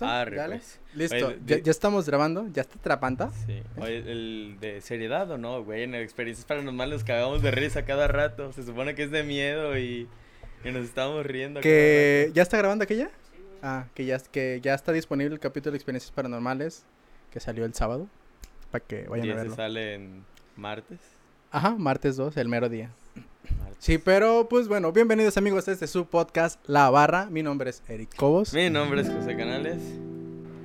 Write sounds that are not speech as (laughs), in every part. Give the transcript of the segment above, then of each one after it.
Arre, Dale. pues. Listo, Oye, ya, de- ya estamos grabando, ya está trapanta. Sí. Oye, el de seriedad o no, güey. En experiencias paranormales nos cagamos de risa cada rato. Se supone que es de miedo y, y nos estamos riendo. Que ya está grabando aquella. Ah, que ya que ya está disponible el capítulo de experiencias paranormales que salió el sábado para que vayan. Y a verlo. sale en martes. Ajá, martes 2, el mero día. Sí, pero pues bueno, bienvenidos amigos a este su podcast La Barra. Mi nombre es Eric Cobos. Mi nombre es José Canales.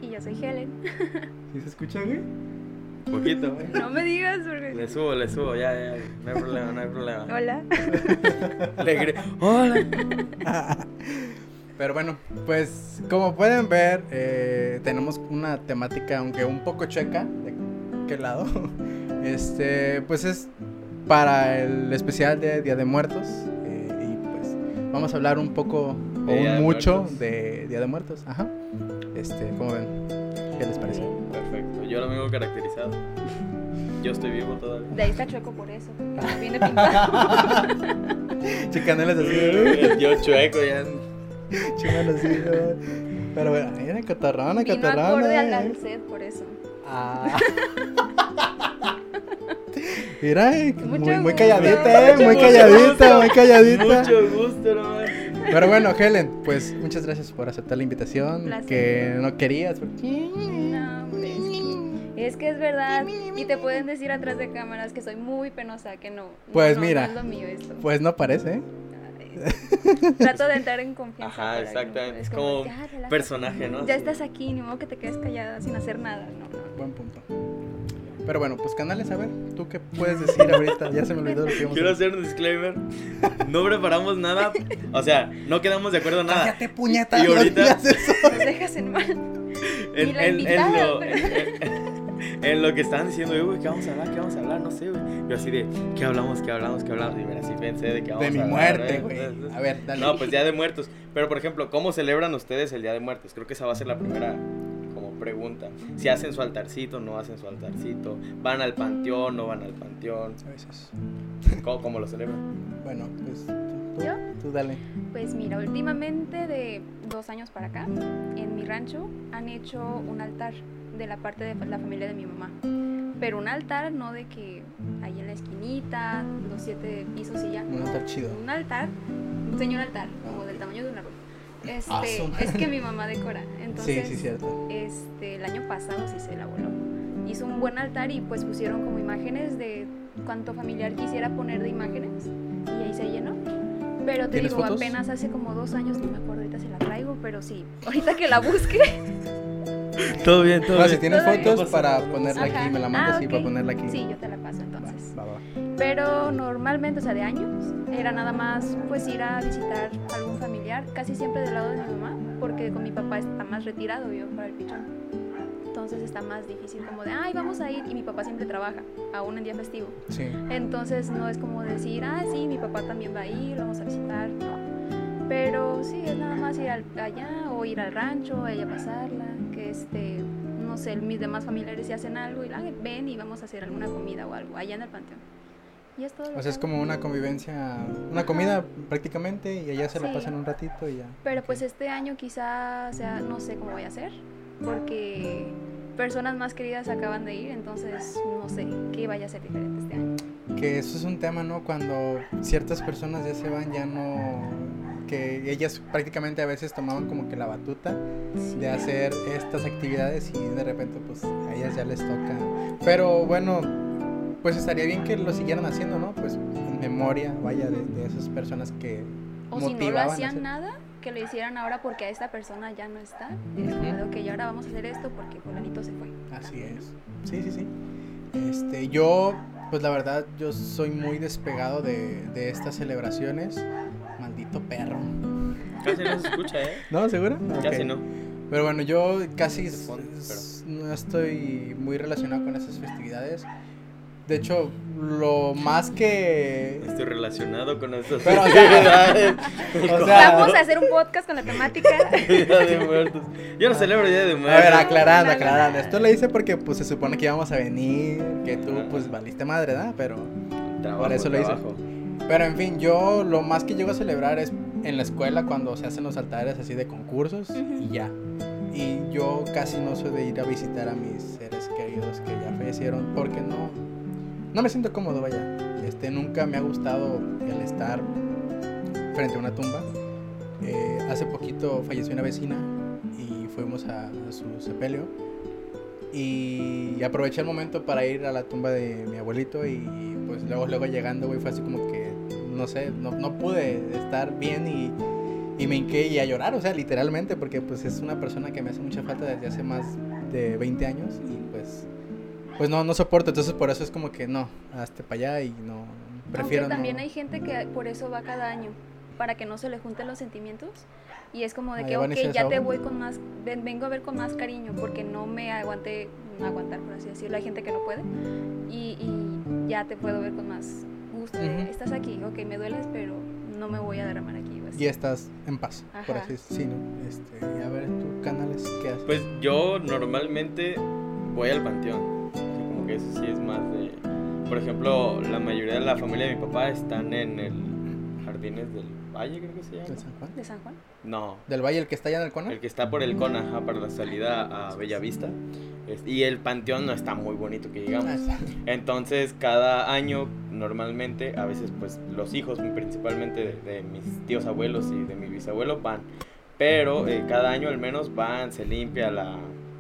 Y yo soy Helen. (laughs) ¿Sí se escucha, güey? Poquito, güey. No me digas porque... Le subo, le subo, ya, ya. No hay problema, no hay problema. Hola. (laughs) Le gri- Hola. Pero bueno, pues como pueden ver, eh, tenemos una temática, aunque un poco checa, ¿de qué lado? (laughs) Este, pues es para el especial de Día de Muertos. eh, y pues vamos a hablar un poco, o un mucho Muertos. de Día de Muertos. Ajá. Este, ¿cómo ven? ¿Qué les parece? Perfecto. Yo lo mismo caracterizado. (laughs) Yo estoy vivo todavía. De ahí está chueco por eso. porque no viene pintado. (laughs) Chicanelas así, Yo chueco ya. chicanelas así. Pero bueno, ahí una cotorrona, Vino cotorrona. acorde al eh. Lancet por eso. Ah. (laughs) (laughs) Mira, eh, muy, calladita, eh, muy calladita, muy calladita. Mucho gusto, hermano. Pero bueno, Helen, pues muchas gracias por aceptar la invitación. Placer. Que no querías. porque- No, hombre, es que, es que es verdad. Y te pueden decir atrás de cámaras que soy muy penosa, que no. Pues no, mira. No es lo mío esto. Pues no parece, ¿eh? Ay, Trato de entrar en confianza. Ajá, exactamente. Es como ya, relájate. personaje, ¿no? Ya estás aquí, ni modo que te quedes callada sin hacer nada. No, no. Buen punto. Pero bueno, pues canales, a ver, ¿tú qué puedes decir ahorita? Ya se me olvidó lo que íbamos Quiero a hacer un disclaimer. No preparamos nada. O sea, no quedamos de acuerdo en nada. Cállate, puñeta, Y ahorita- eso. Nos dejas en mal. En, en- en lo, en- en lo que estaban diciendo, "Eh, güey, ¿qué vamos a hablar? ¿Qué vamos a hablar? No sé, güey. Yo así de, ¿qué hablamos? ¿Qué hablamos? ¿Qué hablamos? Y mira, así pensé de que vamos De mi a hablar, muerte, ¿eh? güey. A ver, dale. No, pues Día de Muertos. Pero, por ejemplo, ¿cómo celebran ustedes el Día de Muertos? Creo que esa va a ser la primera pregunta. Si hacen su altarcito, no hacen su altarcito. ¿Van al panteón, no van al panteón? A veces. ¿Cómo, cómo lo celebran? Bueno, pues tú, tú- ¿Yo? tú dale. Pues mira, últimamente de dos años para acá, en mi rancho han hecho un altar de la parte de la familia de mi mamá. Pero un altar no de que ahí en la esquinita, los siete pisos y ya. Un no. altar chido. Un altar, un señor altar, como del tamaño de un árbol. Ah, Este, su- es que mi mamá decora. Entonces, sí, sí, cierto. este, el año pasado sí se la voló. Hizo un buen altar y pues pusieron como imágenes de cuánto familiar quisiera poner de imágenes y ahí se llenó. Pero te ¿Tienes digo, fotos? apenas hace como dos años, no me acuerdo, ahorita se la traigo, pero sí, ahorita que la busque. Todo bien, todo No, si tienes Todo bien. fotos para ponerla Ajá. aquí, me la mandas Ah, y ok. para ponerla aquí. Sí, yo te la paso Pero normalmente, o sea, de años, era nada más pues ir a visitar a algún familiar, casi siempre del lado de mi mamá, porque con mi papá está más retirado yo para el pichón. Entonces está más difícil como de, ay, vamos a ir, y mi papá siempre trabaja, aún en día festivo. Sí. Entonces no es como decir, ah, sí, mi papá también va a ir, lo vamos a visitar, no. Pero sí, es nada más ir al- allá o ir al rancho, ella pasarla, que este, no sé, mis demás familiares si hacen algo y ah, ven y vamos a hacer alguna comida o algo allá en el panteón. Y es todo. O sea, que es como una convivencia, una Ajá. comida prácticamente y allá se la Sí. pasan un ratito y ya. Pero pues este año quizá, o sea, no sé cómo voy a hacer, porque personas más queridas acaban de ir, entonces no sé qué vaya a ser diferente este año. Que eso es un tema, ¿no? Cuando ciertas personas ya se van, ya no... Que ellas prácticamente a veces tomaban como que la batuta de hacer estas actividades y de repente pues a ellas ya les toca. Pero bueno, pues estaría bien que lo siguieran haciendo, ¿no? Pues en memoria, vaya, de, de esas personas que O si no lo hacían hacer- nada, que lo hicieron ahora porque a esta persona ya no está. Y es como de, ok, ahora vamos a hacer esto porque fulanito se fue. Así es. Sí, sí, sí. Este, yo, pues la verdad, yo soy muy despegado de, de estas celebraciones. Maldito perro. Casi no se escucha, ¿eh? (laughs) ¿No? ¿Seguro? Casi Ok. no. Pero bueno, yo casi De fondo, s- no estoy muy relacionado con esas festividades. De hecho, lo más que... Estoy relacionado con estas Pero, o (laughs) sea, actividades. o sea- Vamos a hacer un podcast con la temática. (laughs) Día de Muertos. Yo no celebro Día de A Muertos. ver, aclarando, aclarando. Esto lo hice porque pues se supone que íbamos a venir, que tú pues valiste madre, ¿verdad? Pero... Trabajo, por eso lo hice. trabajo. Pero en fin, yo lo más que llego a celebrar es en la escuela cuando se hacen los altares así de concursos y ya. Y Y yo casi no soy de ir a visitar a mis seres queridos que ya fallecieron porque no, no me siento cómodo, vaya. Este, nunca me ha gustado el estar frente a una tumba. Eh, hace poquito falleció una vecina y fuimos a, su sepelio. Y aproveché el momento para ir a la tumba de mi abuelito y pues luego, luego llegando, fue así como que, no sé, no, no pude estar bien y, y me hinqué y a llorar, o sea, literalmente, porque pues es una persona que me hace mucha falta desde hace más de 20 años y pues, pues no, no soporto, entonces por eso es como que no, hasta para allá y no, prefiero Aunque también no. hay gente que por eso va cada año, para que no se le junten los sentimientos. Y es como de Ah, que, ok, ya te voy con más, ven- vengo a ver con más cariño, porque no me aguanté, no aguantar, por así decirlo. Hay gente que no puede. Y, y ya te puedo ver con más gusto. de, Ujú. Estás aquí, ok, me dueles, pero no me voy a derramar aquí. Y estás en paz, por Ajá. así decirlo. Sí, ¿no? Este, y a ver, tú, canales, ¿qué haces? Pues yo normalmente voy al panteón. Que eso sí es más de. Por ejemplo, la mayoría de la familia de mi papá están en el Jardines del Valle, creo que se llama. ¿Del San Juan? ¿De San Juan? No, ¿Del Valle, el que está allá en el Cona? el que está por el Cona, ajá, para la salida a Bellavista. Es- Y el panteón no está muy bonito que Ah, digamos. está. Entonces, cada año, normalmente, a veces, pues, los hijos, principalmente de, de mis tíos abuelos y de mi bisabuelo, van. Pero eh, cada año al menos van, se limpia la,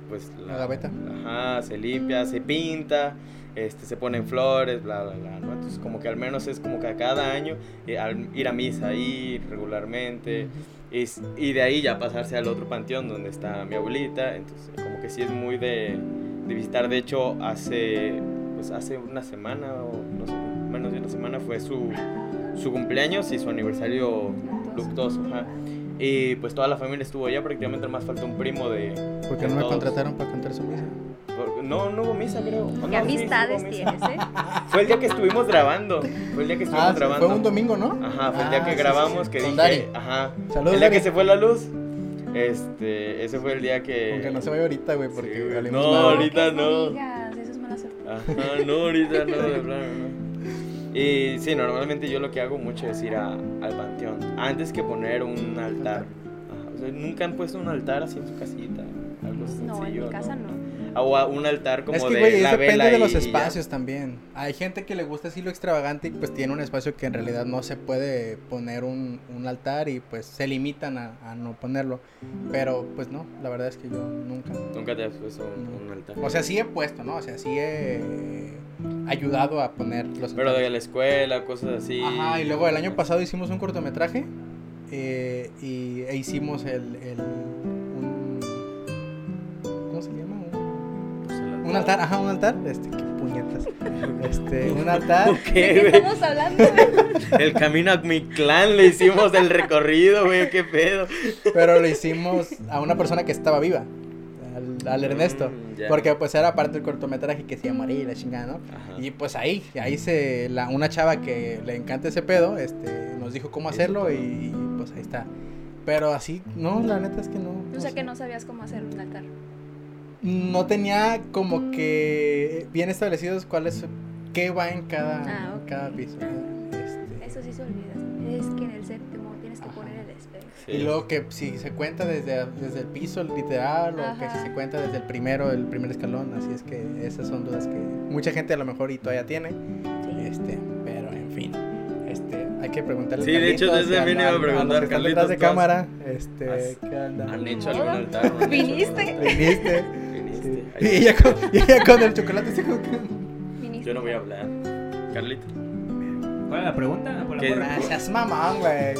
pues, La gaveta. Ajá, se limpia, se pinta, este, se ponen flores, bla, bla, bla, ¿no? Entonces, como que al menos es como que a cada año eh, al ir a misa, ir regularmente. Y, y de ahí ya pasarse al otro panteón donde está mi abuelita. Entonces, como que sí es muy de, de visitar. De hecho, hace, pues hace una semana o no sé, menos de una semana fue su, su cumpleaños y su aniversario luctuoso. ajá. Y pues toda la familia estuvo allá, prácticamente más falta un primo de... ¿Por qué de no me contrataron para contar su misa? Por- No, no hubo misa, creo. ¿O ¿Qué no? Sí, sí amistades tienes, eh? (laughs) Fue el día que estuvimos grabando. Fue el día que estuvimos Ah, grabando. fue un domingo, ¿no? Ajá, fue el día Ah, que sí, grabamos sí. que Con dije. Dari. Ajá. Saludos, el día que se fue la luz. Este, ese fue el día que. Aunque no se vaya ahorita, güey, porque No, ahorita no. digas, eso es mala suerte. Ajá, no, ahorita no, de (laughs) plano no. Y sí, normalmente yo lo que hago mucho es ir a- al panteón. Antes que poner un altar. Ajá, o sea, nunca han puesto un altar así en su casita. Algo sencillo. No, en mi casa no. O a un altar como es que, de güey, la depende vela de los espacios también. Hay gente que le gusta así lo extravagante y pues tiene un espacio que en realidad no se puede poner un, un altar y pues se limitan a, a no ponerlo. Pero pues no, la verdad es que yo nunca. Nunca te has puesto un, No. un altar. O sea, sí he puesto, ¿no? O sea, sí he ayudado a poner los Pero de la escuela, cosas así. Ajá, y luego el año pasado hicimos un cortometraje eh, y e hicimos el, el Un, altar, ajá, un altar, este, qué puñetas, este, un altar, (laughs) ¿De ¿Qué, estamos hablando? güey? (laughs) El camino a mi clan le hicimos el recorrido, güey, qué pedo. pero lo hicimos a una persona que estaba viva, al, al Ernesto, Mm, ya. porque pues era parte del cortometraje que se llamaría y la chingada, ¿no? Ajá. Y pues ahí, ahí se, la, una chava que le encanta ese pedo, este, nos dijo cómo hacerlo y, y, pues ahí está. Pero así, no, la neta es que no. O no sea sé. que no sabías cómo hacer un altar. No tenía como que bien establecidos cuáles, qué va en cada, Ah, cada piso. Este, Eso sí se olvida. Es que en el séptimo tienes que Ajá. poner el espejo. Sí. Y luego que si se cuenta desde, desde el piso literal o que si se cuenta desde el primero, el primer escalón, así es que esas son dudas que mucha gente a lo mejor y todavía tiene. Sí. Este, pero en fin, este, hay que preguntarle. Sí, de hecho, desde mí iba a preguntar, Carlitos, de ¿tú has- cámara, este, ¿qué? ¿Han hecho algún altar? ¿No han hecho ¿Viniste? ¿Viniste? Y ella con, y ella con el chocolate como que... Yo no voy a hablar. Carlita. ¿Cuál es la pregunta? Por la ¿Qué? porra. Ah, seas mamón, güey.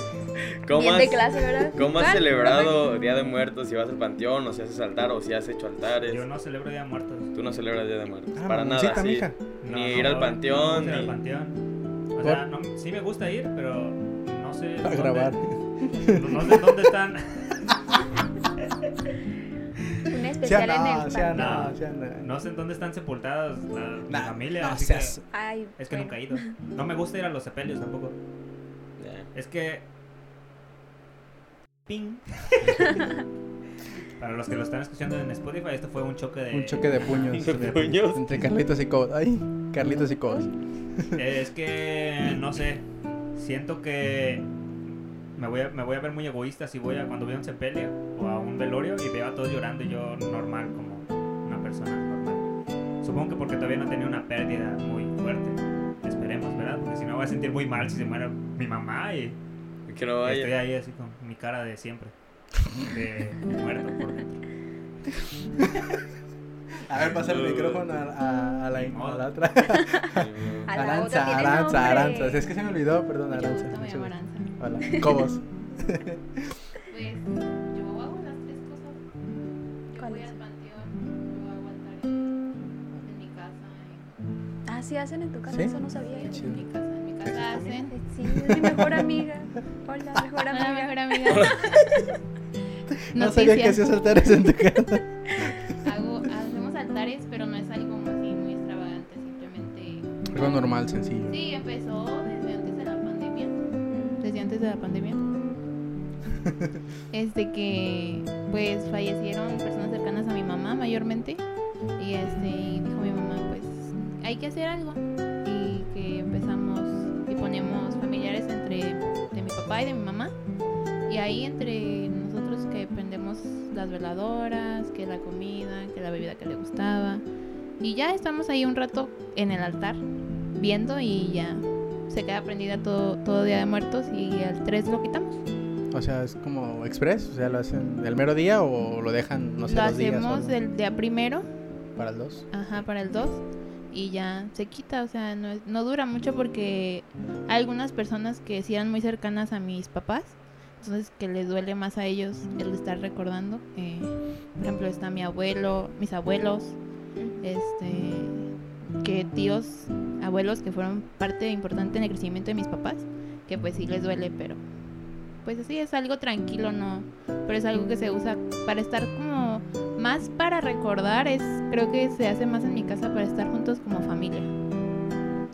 ¿Cómo Bien has, de clase, ¿verdad? ¿cómo has ¿Cuál? celebrado Día de Muertos? Si vas al panteón o si haces altar o si has hecho altares. Yo no celebro Día de Muertos. Tú no celebras Día de Muertos. Ah, Para nada. mamoncita, sí. mija. No, Ni no, ir al no, panteón. No, me gusta ir ni- al panteón. O sea, no, sí me gusta ir, pero no sé. A dónde- grabar. No, (laughs) no sé dónde están. (laughs) Especial en no, el sea no, sea no. No sé en dónde están sepultadas la, mi Nah, familia. no así seas- Ay, que, es que bueno. nunca he ido. No me gusta ir a los sepelios tampoco. Es que. Ping. (laughs) Para los que lo están escuchando en Spotify, esto fue un choque de. Un choque de puños. De puños. Entre Carlitos y Cobos. Ay, Carlitos y Cobos. Es que, no sé, siento que me voy, a, me voy a ver muy egoísta si voy a cuando a un sepelio o a un velorio y veo a todos llorando y yo normal como una persona normal. Supongo que porque todavía no tenía una pérdida muy fuerte. Esperemos, ¿verdad? Porque si no voy a sentir muy mal si se muere mi mamá y Que no vaya. estoy ahí así con mi cara de siempre. De muerto por dentro. A ver, pasa el No. micrófono a, a- a la, (laughs) a la otra. Aranza, Aranza. Aranza. Es que se me olvidó, perdón, Mucho Aranza. gusto, me mucho llamo gusto. Aranza. Hola. (laughs) Cobos. Pues yo hago las tres cosas. Yo voy al panteón, yo hago altares en mi casa, Ah, sí hacen en tu casa, ¿Sí? eso no sabía Qué en, chido. en mi casa, en mi casa hacen. Sí, es mi mejor amiga. Hola, (laughs) mejor Hola, amiga. mejor amiga. (laughs) No sabía que hacías altares en tu casa. Hago, hacemos altares, pero no es algo así muy extravagante, simplemente. Algo normal, sencillo. Sí, empezó Desde antes de la pandemia. (laughs) Este que pues fallecieron personas cercanas a mi mamá mayormente. Y este y dijo mi mamá, pues hay que hacer algo. Y que empezamos y ponemos familiares entre de mi papá y de mi mamá. Y ahí entre nosotros que prendemos las veladoras, que la comida, que la bebida que le gustaba. Y ya estamos ahí un rato en el altar viendo y ya se queda prendida todo, todo Día de Muertos y al 3 lo quitamos. O sea, es como express, o sea, lo hacen el mero día o lo dejan, no sé, lo dos días hacemos solo el día primero, para el dos. ajá, para el 2 y ya se quita, o sea, no, es- no dura mucho porque hay algunas personas que sí eran muy cercanas a mis papás, entonces que les duele más a ellos el estar recordando. eh, por ejemplo, está mi abuelo, mis abuelos, este que tíos, abuelos que fueron parte importante en el crecimiento de mis papás, que pues sí les duele, pero pues así es algo tranquilo, no, pero es algo que se usa para estar como más para recordar, es creo que se hace más en mi casa para estar juntos como familia.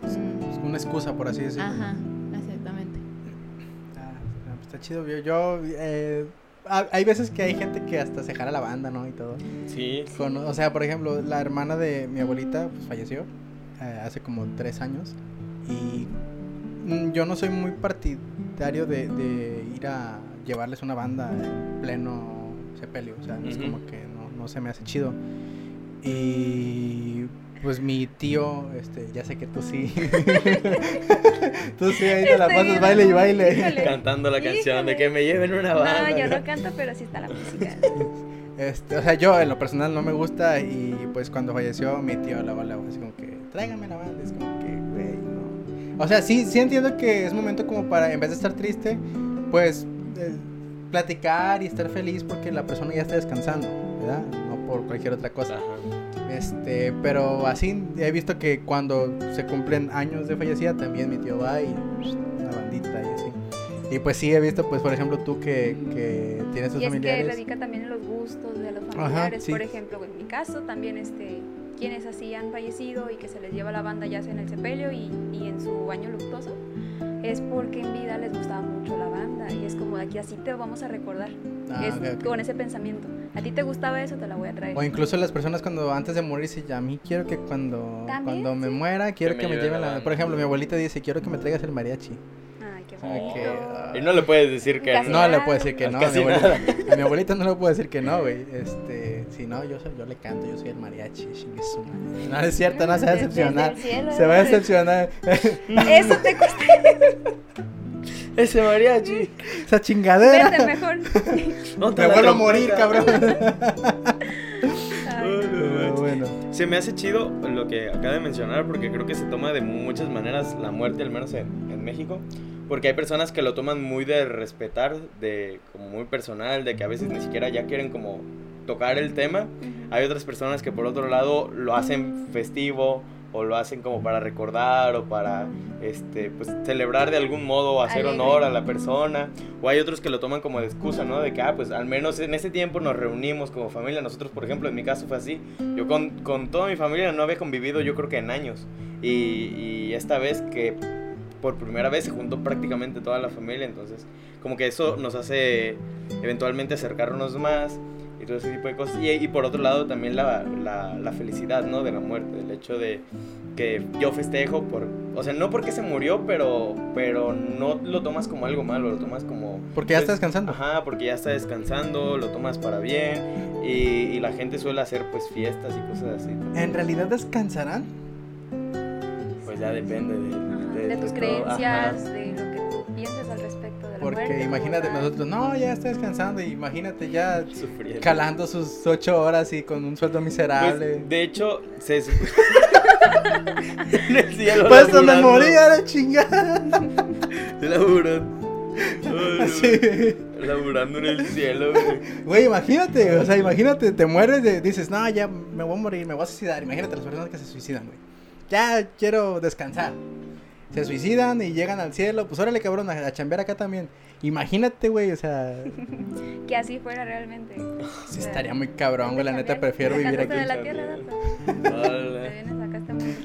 Es, Mm, es una excusa, por así decirlo. Ajá, exactamente. Ah, pues está chido. Yo, yo, eh, ha- hay veces que hay gente que hasta se jala la banda, ¿no? Y todo. Sí. Con- o sea, por ejemplo, la hermana de mi abuelita pues, falleció eh, hace como tres años. Y mm, yo no soy muy partidario de, de ir a llevarles una banda en pleno sepelio. O sea, no es como que no, no se me hace chido. Y pues mi tío, este, ya sé que tú sí. (laughs) tú sí, ahí te la pasas baile y baile. híjole. Cantando la canción de que me lleven una banda. No, yo no canto, pero sí está la música. (laughs) Este, o sea, yo en lo personal no me gusta y pues cuando falleció mi tío la bala así como que tráigame la banda, es como que, güey, no. O sea, sí, sí entiendo que es momento como para, en vez de estar triste, pues eh, platicar y estar feliz porque la persona ya está descansando, ¿verdad? No por cualquier otra cosa. Este, pero así he visto que cuando se cumplen años de fallecida también mi tío va y psh, una bandita y. Y pues sí he visto, pues por ejemplo tú que, que tienes tus Y es que familiares. radica también en los gustos de los Ajá, familiares. sí. Por ejemplo, en mi caso también este quienes así han fallecido y que se les lleva la banda ya sea en el sepelio y, y en su año luctuoso, es porque en vida les gustaba mucho la banda y es como de aquí así te vamos a recordar. Ah, es ok, ok. con ese pensamiento. A ti te gustaba eso, te la voy a traer. O incluso las personas cuando antes de morir dicen, a mí quiero que cuando, También, cuando me muera, quiero Que que, me me lleven la la... banda. Por ejemplo, mi abuelita dice, quiero que me traigas el mariachi. Qué bonito. ah, Y no le puedes decir que Casi no. no le nada. puedo decir que no. A mi, abuelita, (laughs) a mi abuelita no le puedo decir que no, güey. Este, si no, yo, soy- yo le canto, yo soy el mariachi. No, es (laughs) cierto, no se va a decepcionar. cielo, Se va a decepcionar. (laughs) Eso te cuesta. Ese mariachi. Esa chingadera. Vete mejor. No te Me vuelvo a morir, cabrón. Bueno. Se me hace chido lo que acaba de mencionar porque creo que se toma de muchas maneras la muerte, al menos en, en México. Porque hay personas que lo toman muy de respetar, de como muy personal, de que a veces ni siquiera ya quieren como tocar el tema. Hay otras personas que por otro lado lo hacen festivo o lo hacen como para recordar o para este pues celebrar de algún modo o hacer Alegre. honor a la persona. O hay otros que lo toman como de excusa no de que ah pues al menos en ese tiempo nos reunimos como familia nosotros por ejemplo en mi caso fue así. Yo con, con toda mi familia no había convivido yo creo que en años. Y, y esta vez que por primera vez se juntó prácticamente toda la familia entonces como que eso nos hace eventualmente acercarnos más y todo ese tipo de cosas. Y, y por otro lado también la, la, la felicidad, ¿no? De la muerte, el hecho de que yo festejo por, o sea, no porque se murió, pero, pero no lo tomas como algo malo, lo tomas como... Porque ya está descansando. Ajá, porque ya está descansando, lo tomas para bien y, y la gente suele hacer pues fiestas y cosas así. ¿En realidad descansarán? Pues ya depende de, Ajá, de- de de tus creencias, de Porque muerte. imagínate nosotros, no, ya está descansando. y Imagínate ya Sufriendo. calando sus ocho horas y con un sueldo miserable. Pues, de hecho, se... (laughs) en el cielo Pues me moría la chingada. Laburando. (laughs) Sí. Laburando en el cielo, güey. Güey, imagínate, o sea, imagínate, te mueres, de, dices, no, ya me voy a morir, me voy a suicidar. Imagínate las personas que se suicidan, güey. Ya quiero descansar. Se suicidan y llegan al cielo, pues órale, cabrón, a, a chambear acá también. Imagínate, güey, o sea, (laughs) Que así fuera realmente. sí estaría muy cabrón, güey, la neta prefiero vivir aquí. de la tierra. Te vienes acá a este mundo.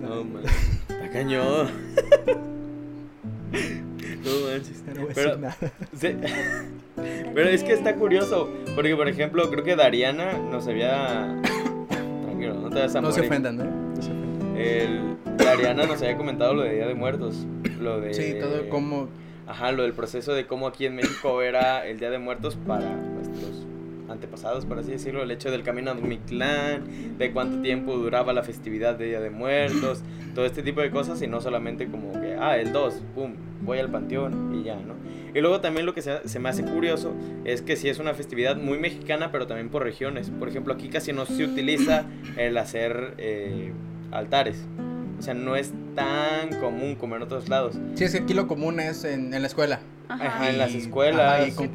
No, man. Está cañón. (laughs) No manches. No voy a Pero- decir nada. Sí. (laughs) Pero es que está curioso. Porque, por ejemplo, creo que Dariana nos había. (coughs) Tranquilo, no te vas a No se morir. ofendan, ¿eh? No se El... Dariana nos había comentado lo de Día de Muertos. Lo de. Sí, todo como... Ajá, lo del proceso de cómo aquí en México (coughs) era el Día de Muertos para nuestros antepasados, por así decirlo, el hecho del camino a Mictlán, de cuánto tiempo duraba la festividad de Día de Muertos, todo este tipo de cosas y no solamente como que, ah, el 2, pum, voy al panteón y ya, ¿no? Y luego también lo que se, se me hace curioso es que sí es una festividad muy mexicana, pero también por regiones. Por ejemplo, aquí casi no se utiliza el hacer eh, altares. O sea, no es tan común como en otros lados. Sí, es que aquí lo común es en, en la escuela. Ajá, en las escuelas. ajá, y con.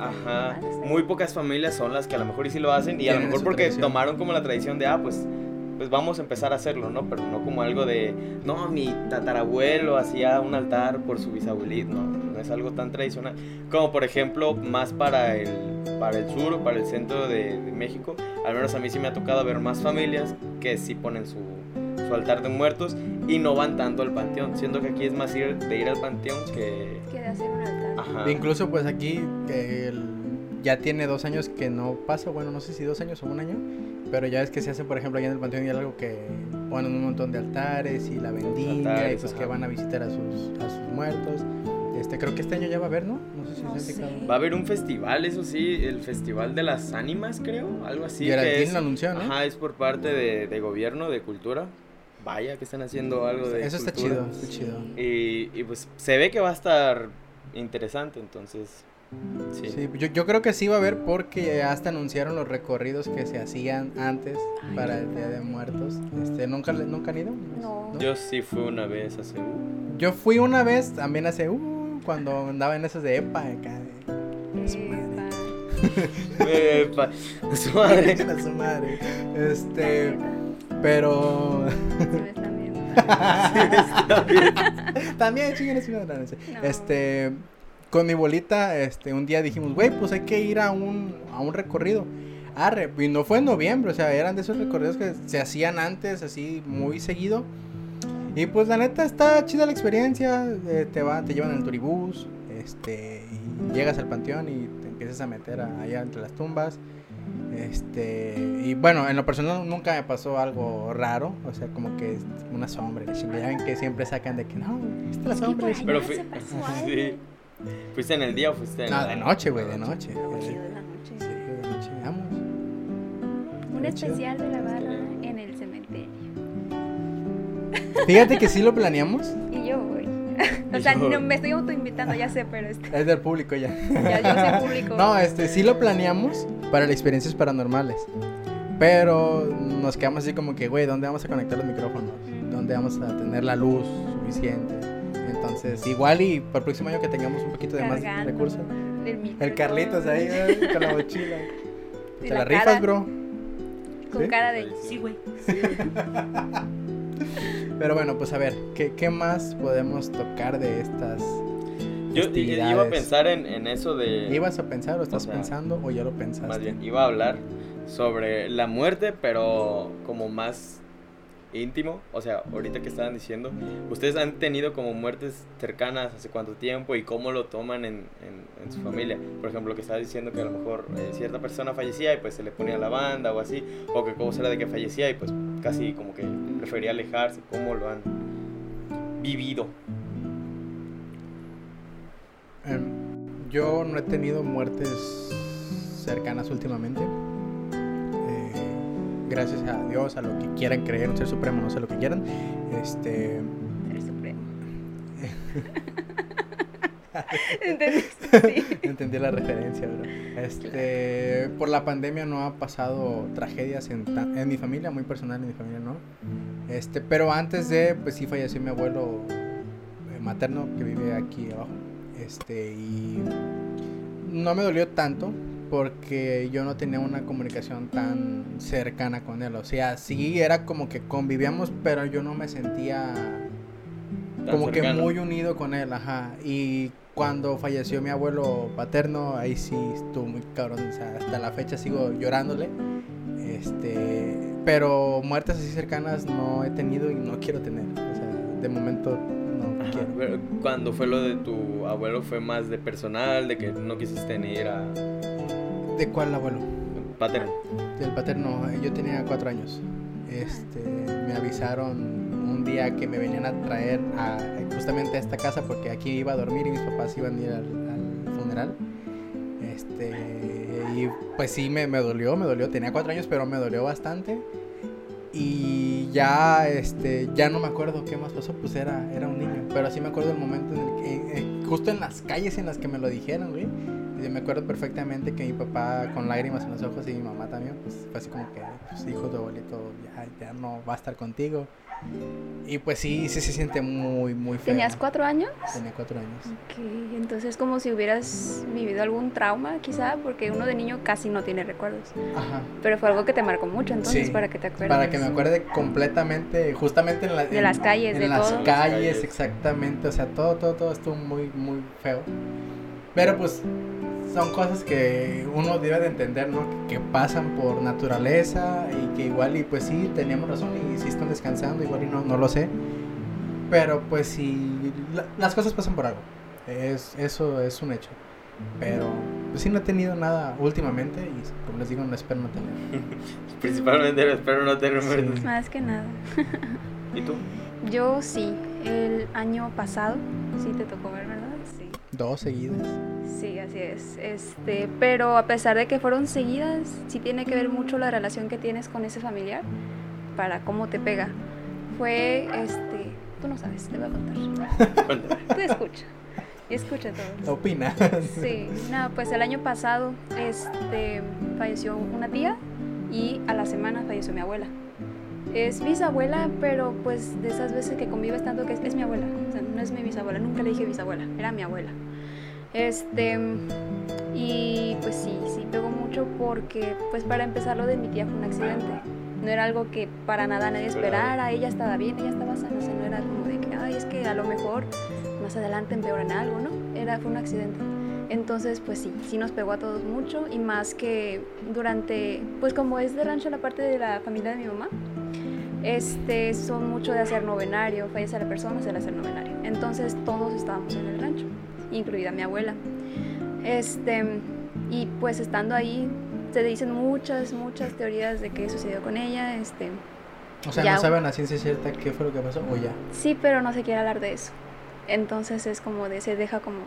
Ajá, muy pocas familias son las que a lo mejor y sí lo hacen y a lo mejor porque tradición. tomaron como la tradición de, ah, pues, pues vamos a empezar a hacerlo, ¿no? Pero no como algo de, no, mi tatarabuelo hacía un altar por su bisabuelito, no, no es algo tan tradicional. Como por ejemplo, más para el, para el sur o para el centro de, de México, al menos a mí sí me ha tocado ver más familias que sí ponen su, su altar de muertos y no van tanto al panteón, siendo que aquí es más ir, de ir al panteón que... Que de hacer un altar. Ajá. Incluso pues aquí que el- ya tiene dos años que no pasa, bueno, no sé si dos años o un año, pero ya es que se hace, por ejemplo, allá en el Panteón y algo que ponen un montón de altares y la vendimia Altares, y pues ajá. que van a visitar a sus, a sus muertos. Este, creo que este año ya va a haber, ¿no? No sé si No se sé. Va a haber un festival, eso sí, el Festival de las Ánimas, creo, algo así. que Geraldine es, lo anunció, ¿no? ajá, es por parte de, de gobierno, de cultura. Vaya, que están haciendo algo de Eso está cultura. chido, está chido. Y, y pues se ve que va a estar interesante, entonces, sí. Sí, yo, yo creo que sí va a haber porque hasta anunciaron los recorridos que se hacían antes Ay, para el Día de. Muertos. Este, ¿nunca, le- ¿Nunca han ido? No. Yo sí fui una vez hace... uh, Yo fui una vez también hace, uh, cuando andaba en esos de EPA acá. de- su madre. Epa. (laughs) su madre. (laughs) Su madre. Este, pero viendo. también (laughs) chinguen no. No. Este, con mi bolita, este, un día dijimos, güey, pues hay que ir a un, a un recorrido. Arre, y no fue en noviembre, o sea, eran de esos recorridos que se hacían antes, así, muy seguido. Y pues la neta está chida la experiencia, eh, te va, te llevan en el turibús, este, y llegas al panteón y te empiezas a meter a- allá entre las tumbas. Este, y bueno, en lo personal nunca me pasó algo raro, o sea, como que una sombra, la ya ven que siempre sacan de que no, ¿viste la Es que sombra? Pero (laughs) sí. ¿Fuiste en el día o fuiste en No, la de noche, güey, de noche. Sí, de la noche. de noche, vamos. Un especial de la barra en el cementerio. Fíjate que sí lo planeamos, Y yo voy. (laughs) o sea, yo- no, me estoy autoinvitando, ya sé, pero este, es del público ya. ya yo soy (laughs) público. No, este, sí lo planeamos para las experiencias paranormales. Pero nos quedamos así como que, güey, ¿dónde vamos a conectar los micrófonos? ¿Dónde vamos a tener la luz suficiente? Entonces, igual y para el próximo año que tengamos un poquito de más recursos. El Carlitos ahí, con la mochila. Y ¿Te la la rifas, cara bro? Con ¿Sí? cara de. Sí, güey. (laughs) Pero bueno, pues a ver, ¿qué, qué más podemos tocar de estas Yo i- iba a pensar en, en eso de... ¿Ibas a pensar o estás sea, pensando o ya lo pensaste? Más bien, iba a hablar sobre la muerte, pero como más íntimo, o sea, ahorita que estaban diciendo, ¿ustedes han tenido como muertes cercanas hace cuánto tiempo y cómo lo toman en, su familia? Por ejemplo, lo que estaba diciendo que a lo mejor eh, cierta persona fallecía y pues se le ponía la banda o así, o que cómo será de que fallecía y pues casi como que prefería alejarse, ¿cómo lo han vivido? Em, yo no he tenido muertes cercanas últimamente. Gracias a Dios, a lo que quieran creer, un ser supremo, no sé lo que quieran. Este. Ser supremo. (laughs) ¿Entendiste? Sí. (laughs) Entendí la referencia, bro. Este, por la pandemia no ha pasado tragedias en, en mi familia, muy personal en mi familia, ¿no? Este, pero antes de, pues sí falleció mi abuelo eh, materno que vive aquí abajo. Este, y no me dolió tanto porque yo no tenía una comunicación tan cercana con él. O sea, sí era como que convivíamos, pero yo no me sentía como que muy unido con él, ajá. Y cuando falleció mi abuelo paterno, ahí sí estuvo muy cabrón. O sea, hasta la fecha sigo llorándole. Este, pero muertes así cercanas no he tenido y no quiero tener. O sea, de momento no Ajá, quiero. pero Cuando fue lo de tu abuelo fue más de personal, de que no quisiste ir a ¿De cuál abuelo? paterno. Del paterno, eh, yo tenía cuatro años. Este, me avisaron un día que me venían a traer a, justamente a esta casa porque aquí iba a dormir y mis papás iban a ir al, al funeral. Este, y pues sí, me, me dolió, me dolió. Tenía cuatro años, pero me dolió bastante. Y ya, este, ya no me acuerdo qué más pasó, pues era, era un niño. Pero sí me acuerdo el momento en el que, eh, justo en las calles en las que me lo dijeron, güey. Yo me acuerdo perfectamente que mi papá con lágrimas en los ojos y mi mamá también, pues fue así como que, pues hijo de abuelito, ya, ya no va a estar contigo. Y pues sí, sí se siente muy, muy feo. ¿Tenías cuatro años? Tenía cuatro años. Ok, entonces como si hubieras vivido algún trauma quizá, porque uno de niño casi no tiene recuerdos. Ajá. Pero fue algo que te marcó mucho, entonces, Sí, para que te acuerdes. Para que me acuerde completamente, justamente en, la- De en- las calles, en de las todo. calles. exactamente. O sea, todo, todo, todo estuvo muy, muy feo. Pero pues son cosas que uno debe de entender, ¿no? Que, que pasan por naturaleza y que igual y pues sí, teníamos razón y sí están descansando, igual y no, no lo sé. Pero pues sí, la- las cosas pasan por algo. Es, eso es un hecho. Pero pues sí no he tenido nada últimamente y como les digo, no espero no tener. (laughs) Principalmente espero no tener Sí. Más que nada. ¿Y tú? (laughs) Yo sí, el año pasado, sí te tocó ver, ¿verdad? Sí. Dos seguidas. Sí, así es. Este, pero a pesar de que fueron seguidas, sí tiene que ver mucho la relación que tienes con ese familiar para cómo te pega. Fue, este, tú no sabes, te voy a contar. Cuéntame. Tú escucha. Y escucha todo. Opina. Sí, no, pues el año pasado, este, falleció una tía y a la semana falleció mi abuela. Es bisabuela, pero pues de esas veces que convives tanto que es, es mi abuela. O sea, no es mi bisabuela, nunca le dije bisabuela, era mi abuela. Este, y pues sí, sí pegó mucho porque, pues para empezar, lo de mi tía fue un accidente. No era algo que para nada nadie esperara, ella estaba bien, ella estaba sana, o sea, no era como de que, ay, es que a lo mejor más adelante empeoran algo, ¿no? Era, fue un accidente. Entonces, pues sí, sí nos pegó a todos mucho y más que durante, pues como es de rancho la parte de la familia de mi mamá, este, son mucho de hacer novenario, fallece la persona, hace el novenario. Entonces todos estábamos en el rancho, incluida mi abuela. Este, y pues estando ahí, se dicen muchas, muchas teorías de qué sucedió con ella. Este, O sea, Ya. no saben a ciencia cierta qué fue lo que pasó o ya. sí, pero no se quiere hablar de eso. Entonces es como de, se deja como,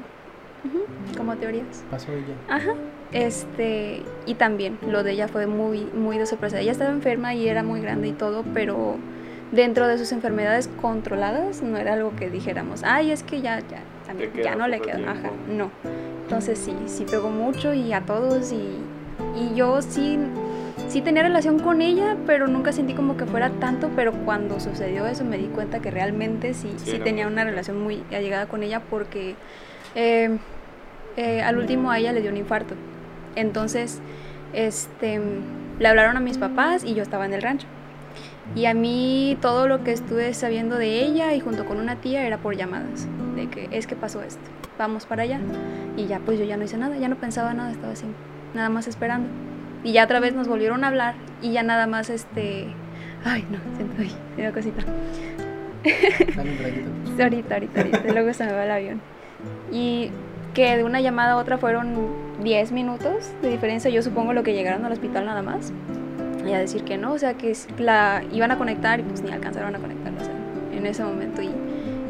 como teorías. Pasó ya. Ajá. Este, y también lo de ella fue muy, muy de sorpresa. Ella estaba enferma y era muy grande y todo, pero dentro de sus enfermedades controladas no era algo que dijéramos, ay, es que ya, ya, también, ya no le queda. Ajá, no. Entonces sí, sí pegó mucho y a todos y, y yo sí, sí tenía relación con ella, pero nunca sentí como que fuera tanto, pero cuando sucedió eso me di cuenta que realmente sí, Sí, tenía una relación muy allegada con ella porque eh, eh, al último a ella le dio un infarto. Entonces, este, le hablaron a mis papás y yo estaba en el rancho. Y a mí todo lo que estuve sabiendo de ella y junto con una tía era por llamadas, de que es que pasó esto, vamos para allá. Y ya pues yo ya no hice nada, ya no pensaba nada, estaba así, nada más esperando. Y ya otra vez nos volvieron a hablar y ya nada más este, Ay, no, siento ahí, una cosita. Dale ahorita, ahorita, ahorita, luego se me va el avión. Y que de una llamada a otra fueron 10 minutos de diferencia, yo supongo lo que llegaron al hospital nada más. Y a decir que no, o sea, que la iban a conectar y pues ni alcanzaron a conectar, o sea, en ese momento. Y,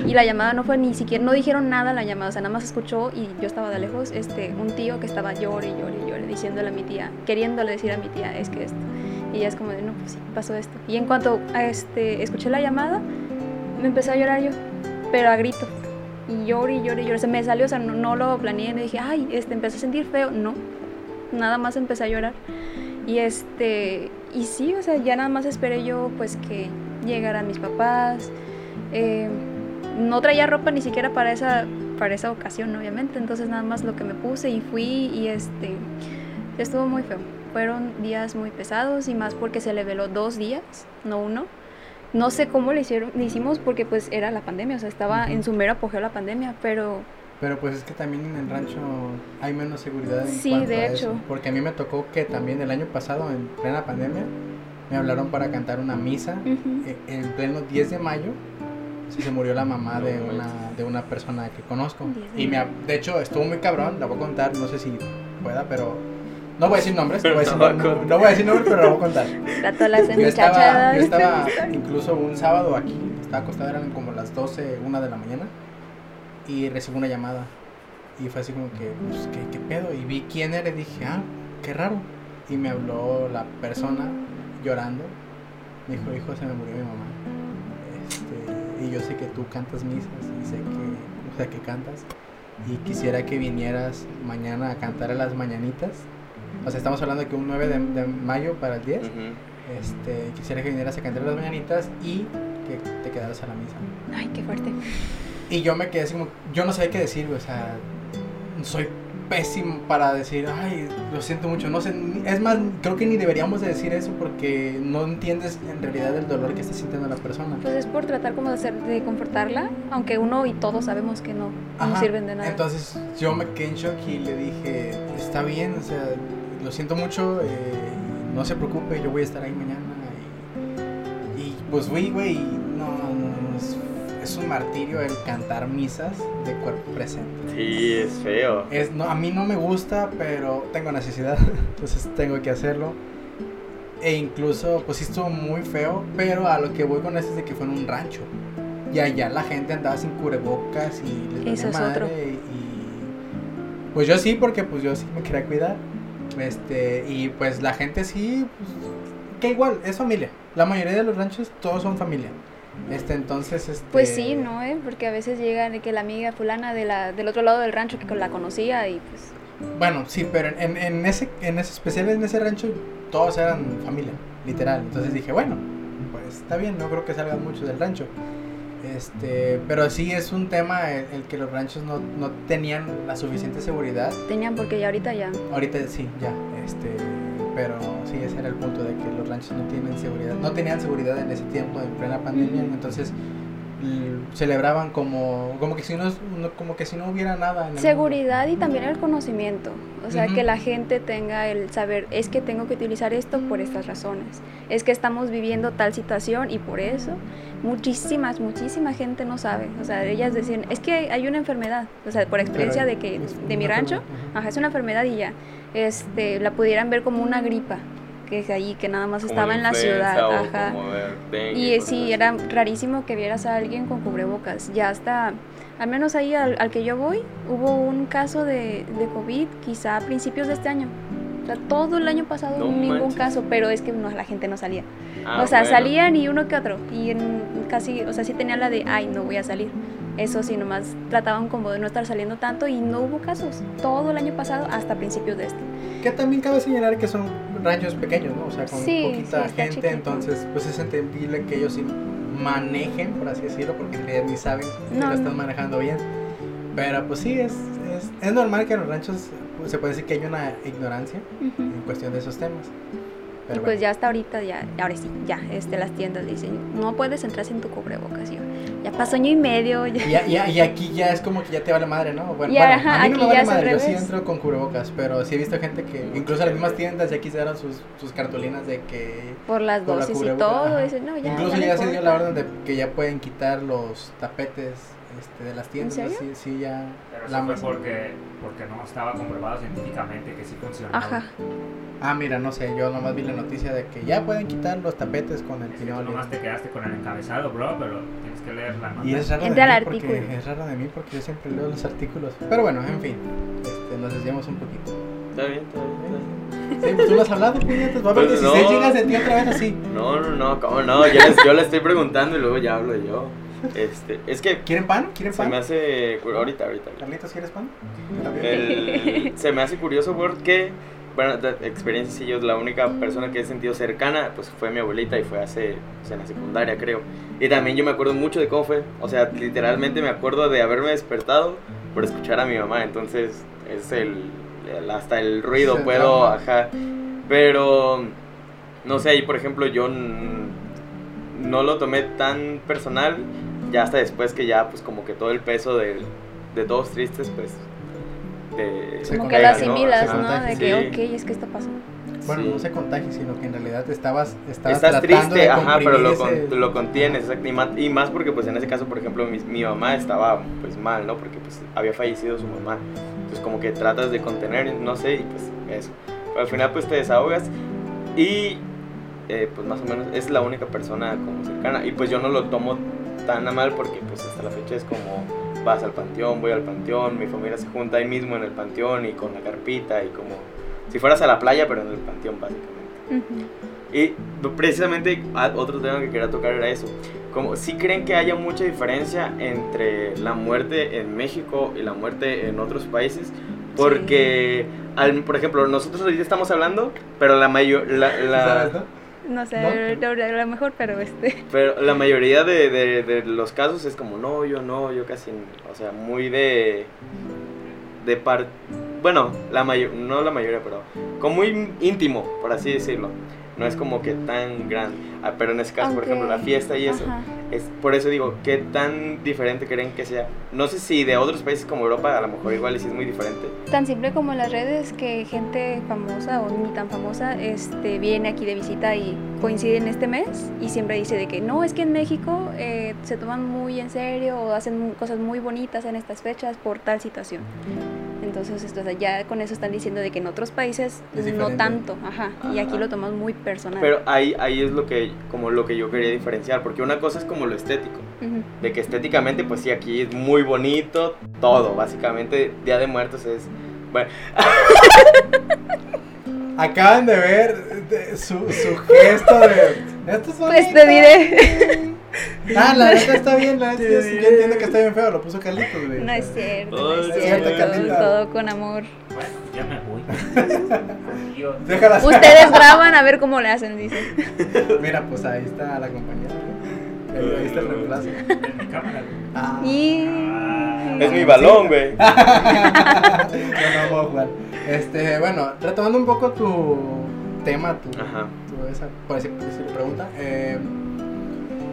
y la llamada no fue ni siquiera, no dijeron nada la llamada, o sea, nada más escuchó y yo estaba de lejos, este, un tío que estaba llore, llore, llore, diciéndole a mi tía, queriéndole decir a mi tía, es que esto. Y ella es como de, no, pues sí, pasó esto. Y en cuanto a este, escuché la llamada, me empecé a llorar yo, pero a grito. Y lloré, lloré, lloré. Se me salió, o sea, no, no lo planeé. Y dije, ay, este, empecé a sentir feo. No, nada más empecé a llorar. Y este, y sí, o sea, ya nada más esperé yo, pues, que llegaran mis papás. Eh, no traía ropa ni siquiera para esa, para esa ocasión, obviamente. Entonces, nada más lo que me puse y fui, y este, estuvo muy feo. Fueron días muy pesados y más porque se le veló dos días, no uno. No sé cómo le hicieron, le hicimos porque pues era la pandemia, o sea, estaba en su mero apogeo la pandemia, pero Pero pues es que también en el rancho hay menos seguridad en Sí, cuanto de a hecho. eso. Porque a mí me tocó que también el año pasado, en plena pandemia, me hablaron para cantar una misa ujú, eh, en pleno 10 de mayo. Se murió la mamá de No una, de una persona que conozco. 10 de Y me, de hecho estuvo muy cabrón, la voy a contar, no sé si pueda, pero... No voy a decir nombres, no Pero voy a decir, no contar. no voy a decir nombres, pero la voy a contar. Yo estaba, yo estaba incluso un sábado aquí, estaba acostado, eran como las 12, 1 de la mañana, y recibí una llamada. Y fue así como que, pues, ¿qué, qué pedo? Y vi quién era y dije, ah, qué raro. Y me habló la persona llorando. Me dijo, hijo, se me murió mi mamá. Este, y yo sé que tú cantas misas y sé que, o sea, que cantas. Y quisiera que vinieras mañana a cantar a las mañanitas. O sea, estamos hablando de que un 9 de, de mayo para el 10. Ujú. Este, quisiera que vinieras a cantar las mañanitas y que te quedaras a la misa. Ay, qué fuerte. Y yo me quedé así como, yo no sabía qué decir, güey, o sea, soy pésimo para decir, ay, lo siento mucho, no sé, es más, creo que ni deberíamos de decir eso porque no entiendes en realidad el dolor que está sintiendo la persona. Pues es por tratar como de hacer, de confortarla, aunque uno y todos sabemos que no, no sirven de nada. Entonces yo me quedé en shock y le dije, está bien, o sea, lo siento mucho, eh, no se preocupe, yo voy a estar ahí mañana. Y, y, pues fui, güey, es, un martirio el cantar misas de cuerpo presente. Sí, es feo. Es, no, a mí no me gusta, pero tengo necesidad, (laughs) entonces tengo que hacerlo. E incluso, pues sí estuvo muy feo, pero a lo que voy con esto es de que fue en un rancho. Y allá la gente andaba sin cubrebocas y les Eso es madre. otro. Y pues yo sí, porque pues yo sí me quería cuidar. Este, y pues la gente sí, pues, que igual, es familia. La mayoría de los ranchos todos son familia. Este, entonces, este... Pues sí, ¿no? ¿Eh? Porque a veces llega de que la amiga fulana de la, del otro lado del rancho que la conocía y pues... Bueno, sí, pero en, en ese, en ese especial en ese rancho todos eran familia, literal. Entonces dije, bueno, pues está bien, no creo que salgan muchos del rancho. Este, pero sí es un tema el, el que los ranchos no, no tenían la suficiente seguridad. Tenían porque ya ahorita ya... Ahorita sí, ya, este, pero sí ese era el punto de que los ranchos no tienen seguridad, no tenían seguridad en ese tiempo en plena pandemia, Ujú. entonces l- celebraban como como que si no, como que si no hubiera nada en. Seguridad y también el conocimiento. O sea, Ujú. que la gente tenga el saber, es que tengo que utilizar esto por estas razones. Es que estamos viviendo tal situación y por eso muchísimas, muchísima gente no sabe. O sea, ellas decían, es que hay una enfermedad. O sea, por experiencia de que de mi rancho, ajá, es una enfermedad y ya. Este, la pudieran ver como una gripa, que es ahí, que nada más Como estaba en la ciudad. Ajá. dengue, Y sí, era rarísimo que vieras a alguien con cubrebocas. Ya hasta, al menos ahí al, al que yo voy, hubo un caso de, de COVID quizá a principios de este año. O sea, todo el año pasado No ningún manches. caso, pero es que no, la gente no salía. Ah, o sea, bueno. salían y uno que otro. Y en casi, o sea, sí tenía la de, ay, no voy a salir. Eso sí, nomás trataban como de no estar saliendo tanto y no hubo casos. Todo el año pasado hasta principios de este. Que también cabe señalar que son ranchos pequeños, ¿no? O sea, con Sí, poquita sí, gente, chiquito. entonces pues es entendible que ellos sí manejen, por así decirlo, porque ni saben que No, lo están no. manejando bien. Pero pues sí, es, es, es normal que en los ranchos pues, se puede decir que hay una ignorancia Ujú. en cuestión de esos temas. Y pues bueno. ya hasta ahorita, ya, ahora sí, ya, este, las tiendas dicen, no puedes entrar sin tu cubrebocas. Yo, ya pasó año y medio, ya. Y, y- y aquí ya es como que ya te vale madre, ¿no? Bueno, Y bueno, ajá, a mí no aquí me vale madre, yo sí entro con cubrebocas, pero sí he visto gente que, incluso en las mismas tiendas, ya quisieron sus, sus cartulinas de que... por las por la dosis y todo, dicen, no, ya. incluso ya se dio la importa". orden de que ya pueden quitar los tapetes este, de las tiendas, serio? Sí, sí, ya... Pero la eso fue porque, porque no estaba comprobado científicamente que sí funcionaba. Ajá. Ah, mira, no sé, yo nomás vi la noticia de que ya pueden quitar los tapetes con el pinol. nomás te quedaste con el encabezado, bro, pero tienes que leer la nota. Y es raro Entra de al mí porque artículo. es raro de mí porque yo siempre leo los artículos. Pero bueno, en fin, este, nos desviamos un poquito. Está bien, está bien, está bien. Sí, pues tú lo has hablado, puñetas. Va a haber Pues 16 no. gigas de ti otra vez así. No, no, no, ¿cómo no? Yo, les- yo le estoy preguntando y luego ya hablo yo. Este, es que ¿Quieren pan? ¿Quieren se pan? me hace. Ahorita, ahorita. Carlitos, ¿quieres pan? El- se me hace curioso porque, bueno, de experiencia, sí, yo la única persona que he sentido cercana, pues fue mi abuelita y fue hace, o sea, en la secundaria, creo. Y también yo me acuerdo mucho de cómo fue. O sea, literalmente me acuerdo de haberme despertado por escuchar a mi mamá. Entonces, es el. el- hasta el ruido puedo, ajá. Pero, no sé, ahí por ejemplo, yo no lo tomé tan personal. Ya hasta después que ya, pues como que todo el peso de, de todos tristes, pues. de- Se Como que lo ¿no? asimilas, ¿no? contagia. De Sí. que, ok, es que está pasando. Bueno, Sí. no se contagia, sino que en realidad estabas, estabas Estás triste, de ajá, pero lo, ese- con- lo contienes, exacto. Y más, y más porque, pues, en ese caso, por ejemplo, mi, mi mamá estaba, pues, mal, ¿no? Porque, pues, había fallecido su mamá. Entonces, como que tratas de contener, no sé, y pues, eso. Pero al final, pues, te desahogas y, eh, pues, más o menos, es la única persona como cercana. Y, pues, yo no lo tomo tan a mal porque, pues, hasta la fecha es como, vas al panteón, voy al panteón, mi familia se junta ahí mismo en el panteón y con la carpita y como, si fueras a la playa, pero en el panteón, básicamente. Y precisamente otro tema que quería tocar era eso. Como si creen que haya mucha diferencia entre la muerte en México y la muerte en otros países. Porque, al- por ejemplo, nosotros ahorita estamos hablando, pero la mayor, la, la- ¿Sabes, no? Sé, ¿No? a lo mejor, pero este. pero la mayoría de, de- de los casos es como no, yo no, yo casi, o sea, muy de, de par, bueno, la mayor, no la mayoría, pero como muy íntimo, por así decirlo. No es como que tan grande. Ah, pero en ese caso, por ejemplo, la fiesta y eso. Ajá. Es, por eso digo, ¿qué tan diferente creen que sea? No sé si de otros países como Europa a lo mejor igual y sí es muy diferente. Tan simple como las redes que gente famosa o ni tan famosa este, viene aquí de visita y coincide en este mes y siempre dice de que no, es que en México eh, se toman muy en serio o hacen cosas muy bonitas en estas fechas por tal situación. Entonces, esto, o sea, ya con eso están diciendo de que en otros países Es no tanto, ajá, y aquí lo tomamos muy personal. Pero ahí, ahí es lo que, como lo que yo quería diferenciar, porque una cosa es como lo estético, de que estéticamente, pues sí, aquí es muy bonito todo, básicamente Día de Muertos es, bueno, (laughs) Acaban de ver de- su, su gesto de. Esto es Pues bonito". te diré. (laughs) Ah, la neta está bien, la neta. Yo, sí- yo entiendo que está bien feo, lo puso Carlitos, güey. No es cierto, no es cierto, Carlita. todo con amor. Bueno, ya me voy. (laughs) Déjala. Ustedes graban a ver cómo le hacen, dicen. (laughs) Mira, pues ahí está la compañera, güey. Ahí, está el reemplazo. En mi cámara. Ah. Y... Ah. es mi balón, güey. (laughs) no, no puedo jugar. Este, bueno, retomando un poco tu tema, tu, Ajá. tu esa, por decir pregunta. eh,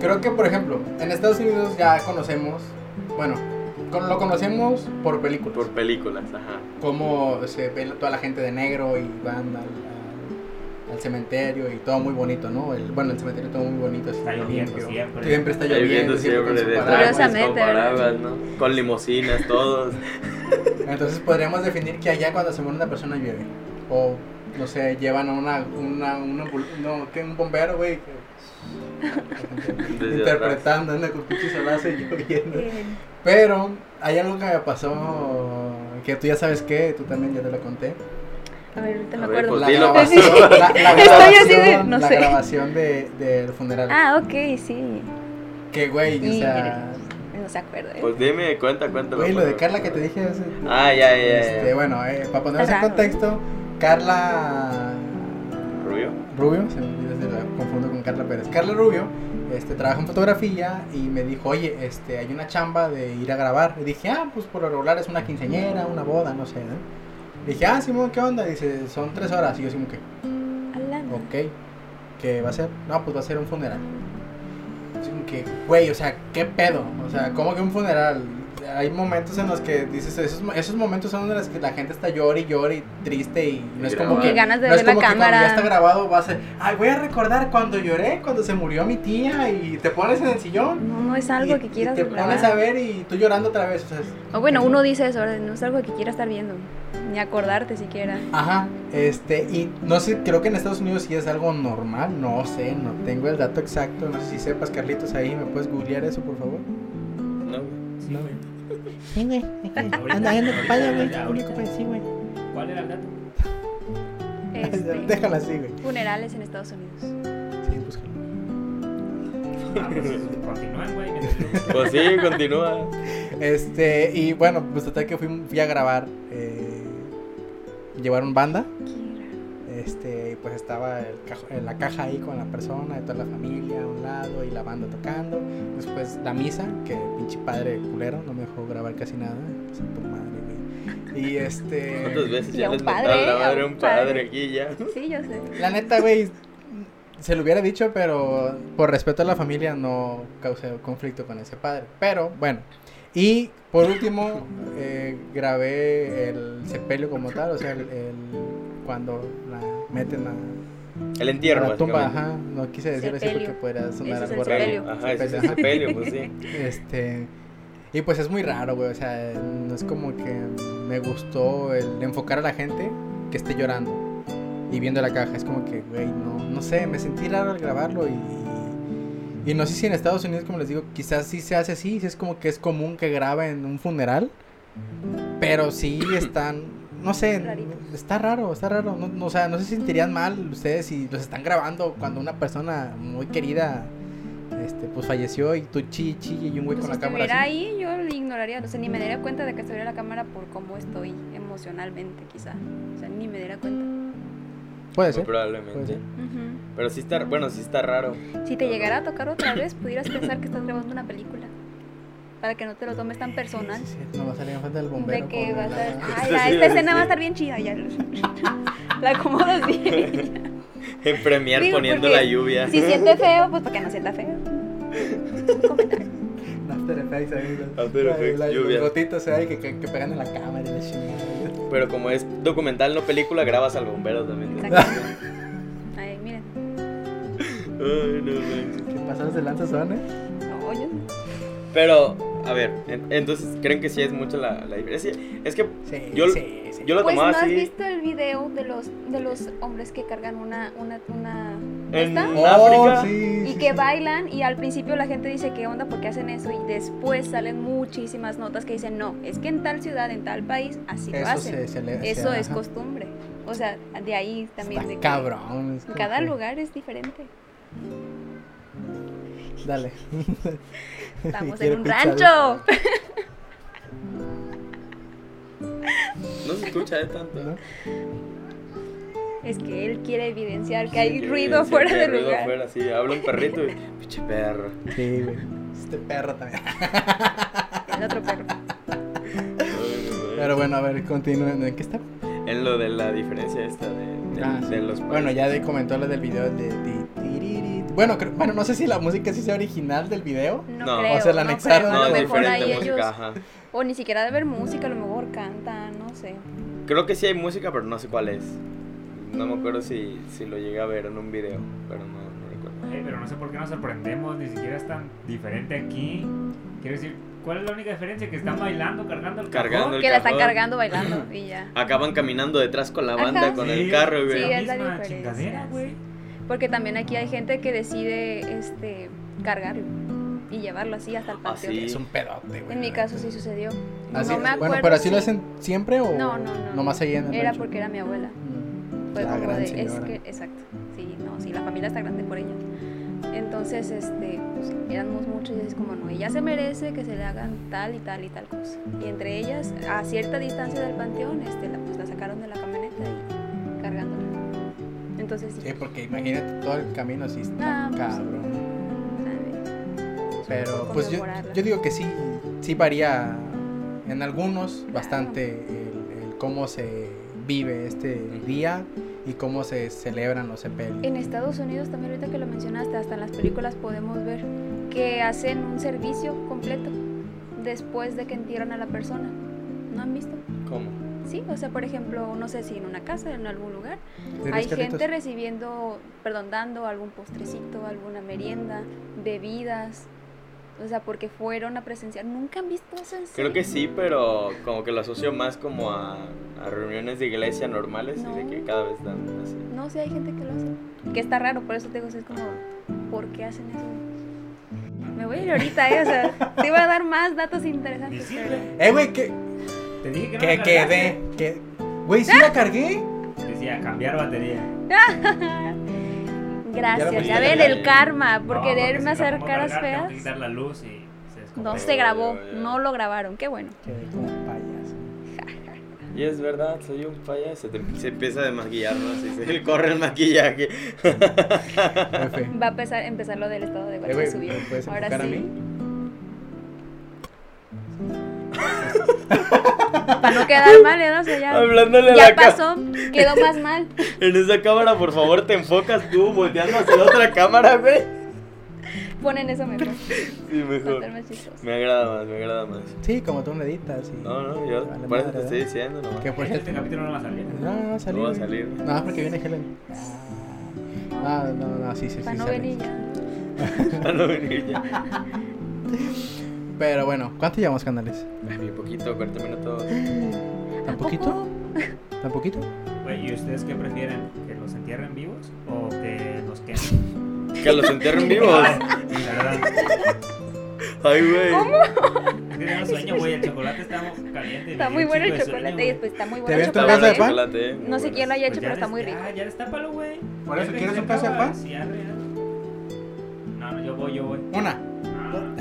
creo que, por ejemplo, en Estados Unidos ya conocemos, bueno, con- lo conocemos por películas. Por películas, ajá. Cómo se ve toda la gente de negro y van al, al- al cementerio y todo muy bonito, ¿no? El, bueno, el cementerio todo muy bonito. Está lloviendo limpio. siempre. Siempre está Está lloviendo, lloviendo siempre con paraguas. Con ¿no? Con limusinas, todos. (laughs) Entonces podríamos definir que allá cuando se muere una persona llueve. O, no sé, llevan a una, una, una que un bombero, güey. Interpretando, anda con pinche solazo y lloviendo. Eh, Pero hay algo que me pasó, que tú ya sabes que, tú también ya te lo conté. A ver, ahorita me acuerdo. pues La dilo, (laughs) grabación, pasó. la, la (laughs) Estoy así de- grabación, no la sé. grabación de, del funeral. Ah, ok, sí. Que, güey, o sea... No se acuerda. ¿eh? Pues dime, cuenta, cuéntalo. Güey, lo de. Carla que te dije hace... Ah, ya, ya, ya. Este, bueno, eh, para ponernos en contexto, Carla Rubio. Rubio, se me confundo con Carla Pérez. Carla Rubio este, trabaja en fotografía y me dijo, oye, este, hay una chamba de ir a grabar. Y dije, ah, pues por lo regular es una quinceañera, una boda, no sé, ¿no? Dije, ah, Simón, ¿qué onda? Dice, son tres horas. Y yo, Simón, ¿qué? A la ok. ¿Qué va a ser? No, pues va a ser un funeral. Como que, güey, o sea, ¿qué pedo? O sea, ¿cómo que un funeral? Hay momentos en los que dices, esos, esos momentos son en los que la gente está llore y llore y triste y no es como Y que... ganas de no es ver la como que cuando cámara. ya está grabado va a ser, ay, voy a recordar cuando lloré, cuando se murió mi tía y te pones en el sillón. No, no es algo y- que y quieras te grabar. pones a ver y tú llorando otra vez. O sea, es- O bueno, uno dice eso, no es algo que quiera estar viendo, ni acordarte siquiera. Ajá, este, y no sé, creo que en Estados Unidos sí es algo normal, no sé, no tengo el dato exacto, no sé si sepas, Carlitos, ahí me puedes googlear eso, por favor. No, güey. Sí, güey. Anda ya, güey, sí, güey. ¿Cuál era el dato? Este, (laughs) Déjala así, güey. funerales en Estados Unidos. Sí, búscalo. Ah, pues, continúen, güey. Pues sí, continúa. Este, y bueno, pues total que fui, fui a grabar, eh, llevaron banda, este, pues estaba el cajo- en la caja ahí con la persona, de toda la familia a un lado y la banda tocando. Después la misa, que pinche padre culero, no me dejó grabar casi nada. Santo madre, güey. Y este. ¿Cuántas veces ya les padre, mataron la a madre a un un padre padre. aquí ya? Sí, yo sé. La neta, güey, se lo hubiera dicho, pero por respeto a la familia no causé conflicto con ese padre. Pero bueno, y por último eh, grabé el sepelio como tal, o sea, el, el- cuando la meten a, El a entierro, la tumba, ajá, no quise decir así porque podría sonar algo raro. sepelio. Ajá, ese es sepelio, pues sí. (laughs) Este, y pues es muy raro, güey. O sea, no es como que me gustó el enfocar a la gente que esté llorando y viendo la caja. Es como que, güey, no, no sé, me sentí raro al grabarlo y, y no sé si en Estados Unidos, como les digo, quizás sí se hace así. sí es como que es común que graben un funeral, pero sí (clears throat) están, no sé, Raritos. está raro, está raro. No, no, o sea, no se sentirían mal ustedes si los están grabando cuando una persona muy querida este, pues falleció y tú chi chi y un güey Pues con si la cámara estuviera así. ahí, yo le ignoraría. O sea, ni me daría cuenta de que estuviera la cámara por cómo estoy emocionalmente, quizá. O sea, ni me diera cuenta. Puede ser. probablemente. Puede ser. Ujú. Pero sí está, bueno, sí está raro. Si te llegara a tocar otra vez, pudieras pensar que estás grabando una película. Para que no te lo tomes tan personal. Sí, sí, no va a salir enfrente del bombero. De que con va a la- estar. Sí, Ay, sí, la- sí, esta sí. escena va a estar bien chida. Ya. (laughs) La acomodas bien. (laughs) En premiar Digo, poniendo la lluvia. Si siente (laughs) feo, pues para que no sienta feo. Un comentario. After Effects ahí. ¿no? After Effects, la- lluvia. Los gotitos ahí que, que, que pegan en la cámara y la chingada. Pero como es documental, no película, grabas al bombero también. Exacto. Ay, miren. Ay, no manches. ¿Qué pasadas de lanza son, eh? No, yo- Pero, a ver, en- entonces, ¿creen que sí es mucho la, la diferencia? Es que Sí, Yo- sí, sí. yo lo Pues no tomaba has así. visto el video de los de los hombres que cargan una una una En esta Oh, África. sí, y sí, que sí. bailan y al principio la gente dice qué onda porque hacen eso y después salen muchísimas notas que dicen no es que en tal ciudad en tal país así lo Eso hacen se, se le- eso se- es ajá. costumbre o sea de ahí también Está de que cabrón. es como cada que- lugar es diferente Dale. (laughs) estamos (laughs) en un pizza de- rancho no se escucha de tanto. ¿no? es que él quiere evidenciar que Sí, hay ruido fuera del ruido lugar afuera, sí, habla un perrito y pinche perro. Sí, güey. Este perro también. (laughs) el otro perro Pero bueno, a ver, continúen. ¿En qué está? En lo de la diferencia esta de, de, Ah, de los Bueno, países. ya de comentó lo del video de... ti, tiriri. Bueno, creo- bueno, no sé si la música sí sea original del video. no, No. creo O sea, la no anexaron. creo, No, a lo es mejor diferente ahí música, ellos ajá. o ni siquiera de ver música a lo mejor cantan no sé Creo que sí hay música, pero no sé cuál es. No me acuerdo si, si lo llegué a ver en un video, pero no, no recuerdo. Eh, pero no sé por qué nos sorprendemos, ni siquiera es tan diferente aquí. Quiero decir, ¿cuál es la única diferencia? Que están bailando, cargando el Cargando cajón? el que la están cargando bailando (clears throat) y ya Acaban caminando detrás con la banda, Ajá. con Sí, el carro, güey. Sí, es la misma diferencia, chingadera, güey. Porque también aquí hay gente que decide este cargarlo y llevarlo así hasta el panteón. Así. Es un pedote, güey. en mi caso sí sucedió. Así- no me acuerdo bueno, pero así lo si- hacen siempre o no no no nomás ahí en el era rancho? porque era mi abuela. Mm, fue la como gran de es que exacto sí no sí la familia está grande por ella entonces este pues, éramos muchos y es como no ella se merece que se le hagan tal y tal y tal cosa y entre ellas a cierta distancia del panteón este la pues la sacaron de la camioneta y entonces Sí, porque imagínate todo el camino así está Ah, pues, cabrón. ¿sabes? Pero pues yo, yo digo que sí, sí varía en algunos bastante el, el cómo se vive este día y cómo se celebran los sepelios. En Estados Unidos también ahorita que lo mencionaste, hasta en las películas podemos ver que hacen un servicio completo después de que entierran a la persona. ¿No han visto? ¿Cómo? Sí, o sea, por ejemplo, no sé si en una casa, en algún lugar, ¿Dirías, hay gente recibiendo, perdón, dando algún postrecito, alguna merienda, bebidas, o sea, porque fueron a presenciar. ¿Nunca han visto eso en Creo que sí, pero como que lo asocio más como a, a reuniones de iglesia normales y de No. que cada vez dan así. No, sí hay gente que lo hace. Que está raro, por eso te digo, es como, ¿por qué hacen eso? Me voy a ir ahorita, ¿eh? O sea, te iba a dar más datos interesantes. pero- Eh, güey, que, Te dije que no que la quedé. Que... Güey, ¿sí la cargué? Decía cambiar batería. (laughs) Gracias, ya ven el karma por No, quererme hacer caras tengo feas. que quitar la luz y se No se grabó, no lo grabaron, qué bueno. Quedé como payaso. Y es verdad, soy un payaso. Te- se empieza a desmaquillar, ¿no? Así se (laughs) corre el maquillaje. Va a empezar, empezar lo del estado de WhatsApp. ¿me puedes Ahora enfocar a sí. mí? (laughs) Para no quedar mal, ¿eh? O sea, ya, Hablándole a ya la pasó, quedó más mal. (laughs) En esa cámara, por favor, te enfocas tú volteando hacia la otra cámara, güey. Ponen eso mejor. Sí, mejor. Me agrada más, me agrada más. Sí, como tú le editas. y- No, no, yo Vale por eso te estoy diciendo nomás. Que por Este capítulo no va a salir. No, no va a salir. No va a salir. No, porque viene Helen. No, no, no, sí, sí, sí. Para no sale. venir ya. (laughs) Para no venir ya. (laughs) Pero bueno, ¿cuánto llevamos canales? Bien poquito, 40 minutos. ¿Tan poquito? ¿Tan poquito? Güey, ¿y ustedes qué prefieren? ¿Que los entierren vivos o que los quemen? Que los entierren vivos. Verdad. Ay, güey. Tengo sueño, güey. El chocolate está caliente. Está muy bueno el chocolate. sueño, Y después está muy ¿Te bueno el ves tu Está casa de pan? chocolate, eh, No sé quién lo haya hecho, Pues pero está muy ya, rico. Ya destápalo, güey. Por eso, ¿quieres un pedazo de pan? Sí, arre, arre. No, no, yo voy, yo voy. Una. No,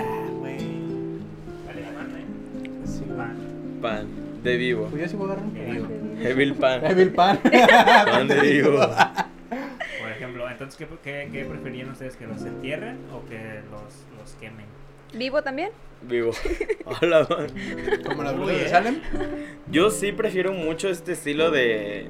Pan, Pan de vivo. Pues yo sí voy a agarrar un vivo. (laughs) Evil pan. Evil pan. (laughs) Pan de vivo. Por ejemplo, entonces, ¿qué, qué, qué preferían ustedes? ¿Que los entierren o que los, los quemen? ¿Vivo también? Vivo. (laughs) Hola, man. Como las brujas de. Salem. Yo sí prefiero mucho este estilo de,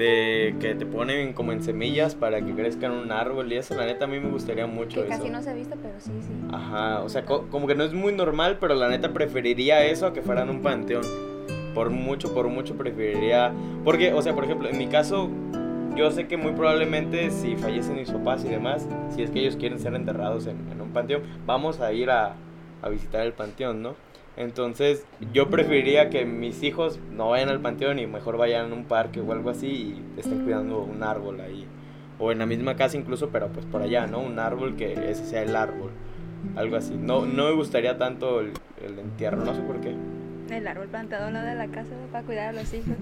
de que te ponen como en semillas para que crezcan un árbol y eso. La neta a mí me gustaría mucho Que eso. casi no se ha visto, pero sí, sí. Ajá, o sea, co- como que no es muy normal, pero la neta preferiría eso a que fueran un panteón. Por mucho, por mucho preferiría. Porque, o sea, por ejemplo, en mi caso, yo sé que muy probablemente si fallecen mis papás y demás, si es que ellos quieren ser enterrados en, en un panteón, vamos a ir a, a visitar el panteón, ¿no? Entonces, yo preferiría que mis hijos no vayan al panteón y mejor vayan a un parque o algo así y estén cuidando un árbol ahí. O en la misma casa incluso, pero pues por allá, ¿no? Un árbol que ese sea el árbol. Algo así. No, no me gustaría tanto el, el entierro, no sé por qué. El árbol plantado lado de la casa para cuidar a los hijos.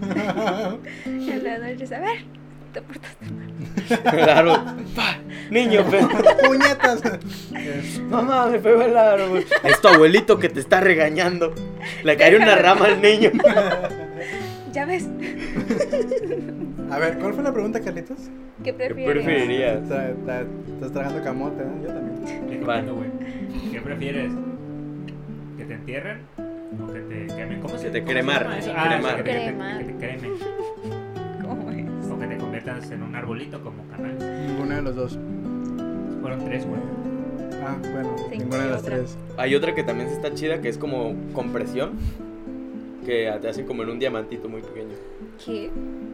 el dedo dice, a ver, te portaste mal. (laughs) ¡Pa! Niño, Puñetas. mamá, me pegó el árbol. Es tu abuelito que te está regañando. Le cayó una rama al niño. (laughs) Ya ves, A ver, ¿cuál fue la pregunta, Carlitos? ¿qué ¿Qué prefieres? preferirías? Está- está- Estás tragando camote, ¿no? Yo también. ¿Qué prefieres? ¿Que te entierren o que te quemen? ¿Cómo Que se te cremar, que Ah, te- que te- Cremar. que te cremen. ¿Cómo es? En un arbolito como canales. Ninguno de los dos. Fueron tres, güey. Ah, bueno, Sí, ninguna de las otra. tres. Hay otra que también está chida que es como compresión. Que te hacen como en un diamantito muy pequeño. ¿Qué?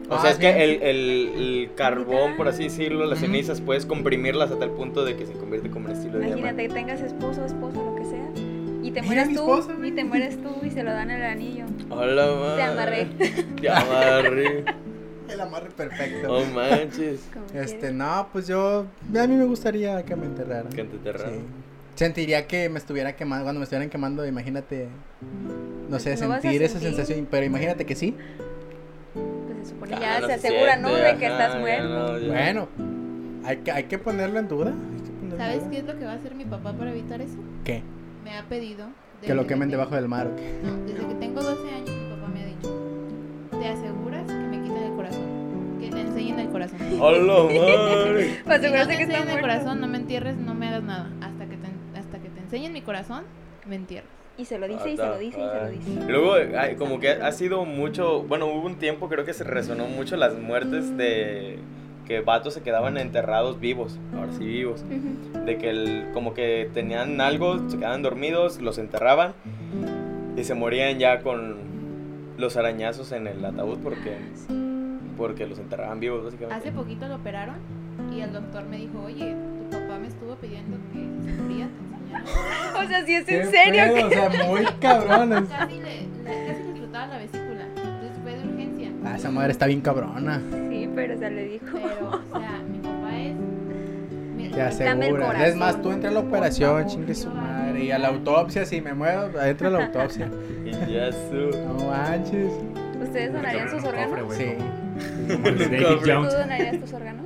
O Ah, sea, es sí. que el, el- el carbón, por así decirlo, las cenizas, puedes comprimirlas hasta el punto de que se convierte como un estilo de Imagínate diamante. que tengas esposo, esposa, lo que sea. Y te mueres tú. esposa, y te mueres tú y se lo dan el anillo. Hola, madre. Te amarré. Te amarré. (laughs) El amarre perfecto. Oh, manches. Este, no, pues yo. A mí me gustaría que me enterraran. Que te enterraran. Sí. Sentiría que me estuviera quemando. Cuando me estuvieran quemando, imagínate. No sé, No a sentir esa sentir. sensación. Pero imagínate que sí. Pues se supone Ah, ya no se se asegura, siente, ¿no? De que ajá, estás ya muerto. no, ya. Bueno, hay que, hay que ponerlo en duda. en ¿Sabes duda. qué es lo que va a hacer mi papá para evitar eso? ¿Qué? Me ha pedido. Que lo quemen debajo del mar o qué. No, desde que tengo 12 años mi papá me ha dicho, ¿te aseguras Que te enseñen el corazón. Hola, (laughs) madre. Para Si no te que está enseñan el corazón, no me entierres, no me hagas nada. Hasta que te, hasta que te enseñen mi corazón, me entierras. Y se lo dice, y se lo dice, y se lo dice. Y luego, ay, como que ha sido mucho, bueno, hubo un tiempo creo que se resonó mucho las muertes de que vatos se quedaban enterrados vivos, ahora sí vivos, de que el, como que tenían algo, se quedaban dormidos, los enterraban y se morían ya con los arañazos en el ataúd porque, porque los enterraban vivos básicamente. Hace poquito lo operaron y el doctor me dijo, oye, tu papá me estuvo pidiendo que se moría, te enseñara. (laughs) O sea, si es ¿Qué en serio. pedo? O sea, muy (laughs) cabrones. Casi le, le- casi le explotaba la vesícula, entonces fue de urgencia. Ah, esa madre está bien cabrona. Sí, pero o sea, le dijo. Pero, o sea, mi papá es... mi- Te Dame el asegura. corazón, Es más, tú entra a la operación, chingue su madre. Y a la autopsia, si me muero, entra a la (laughs) autopsia. Y ya su... No manches. ¿Ustedes donarían sus órganos? Sí. Como el (laughs) de David Cofre. ¿Tú Jones. donarías tus órganos?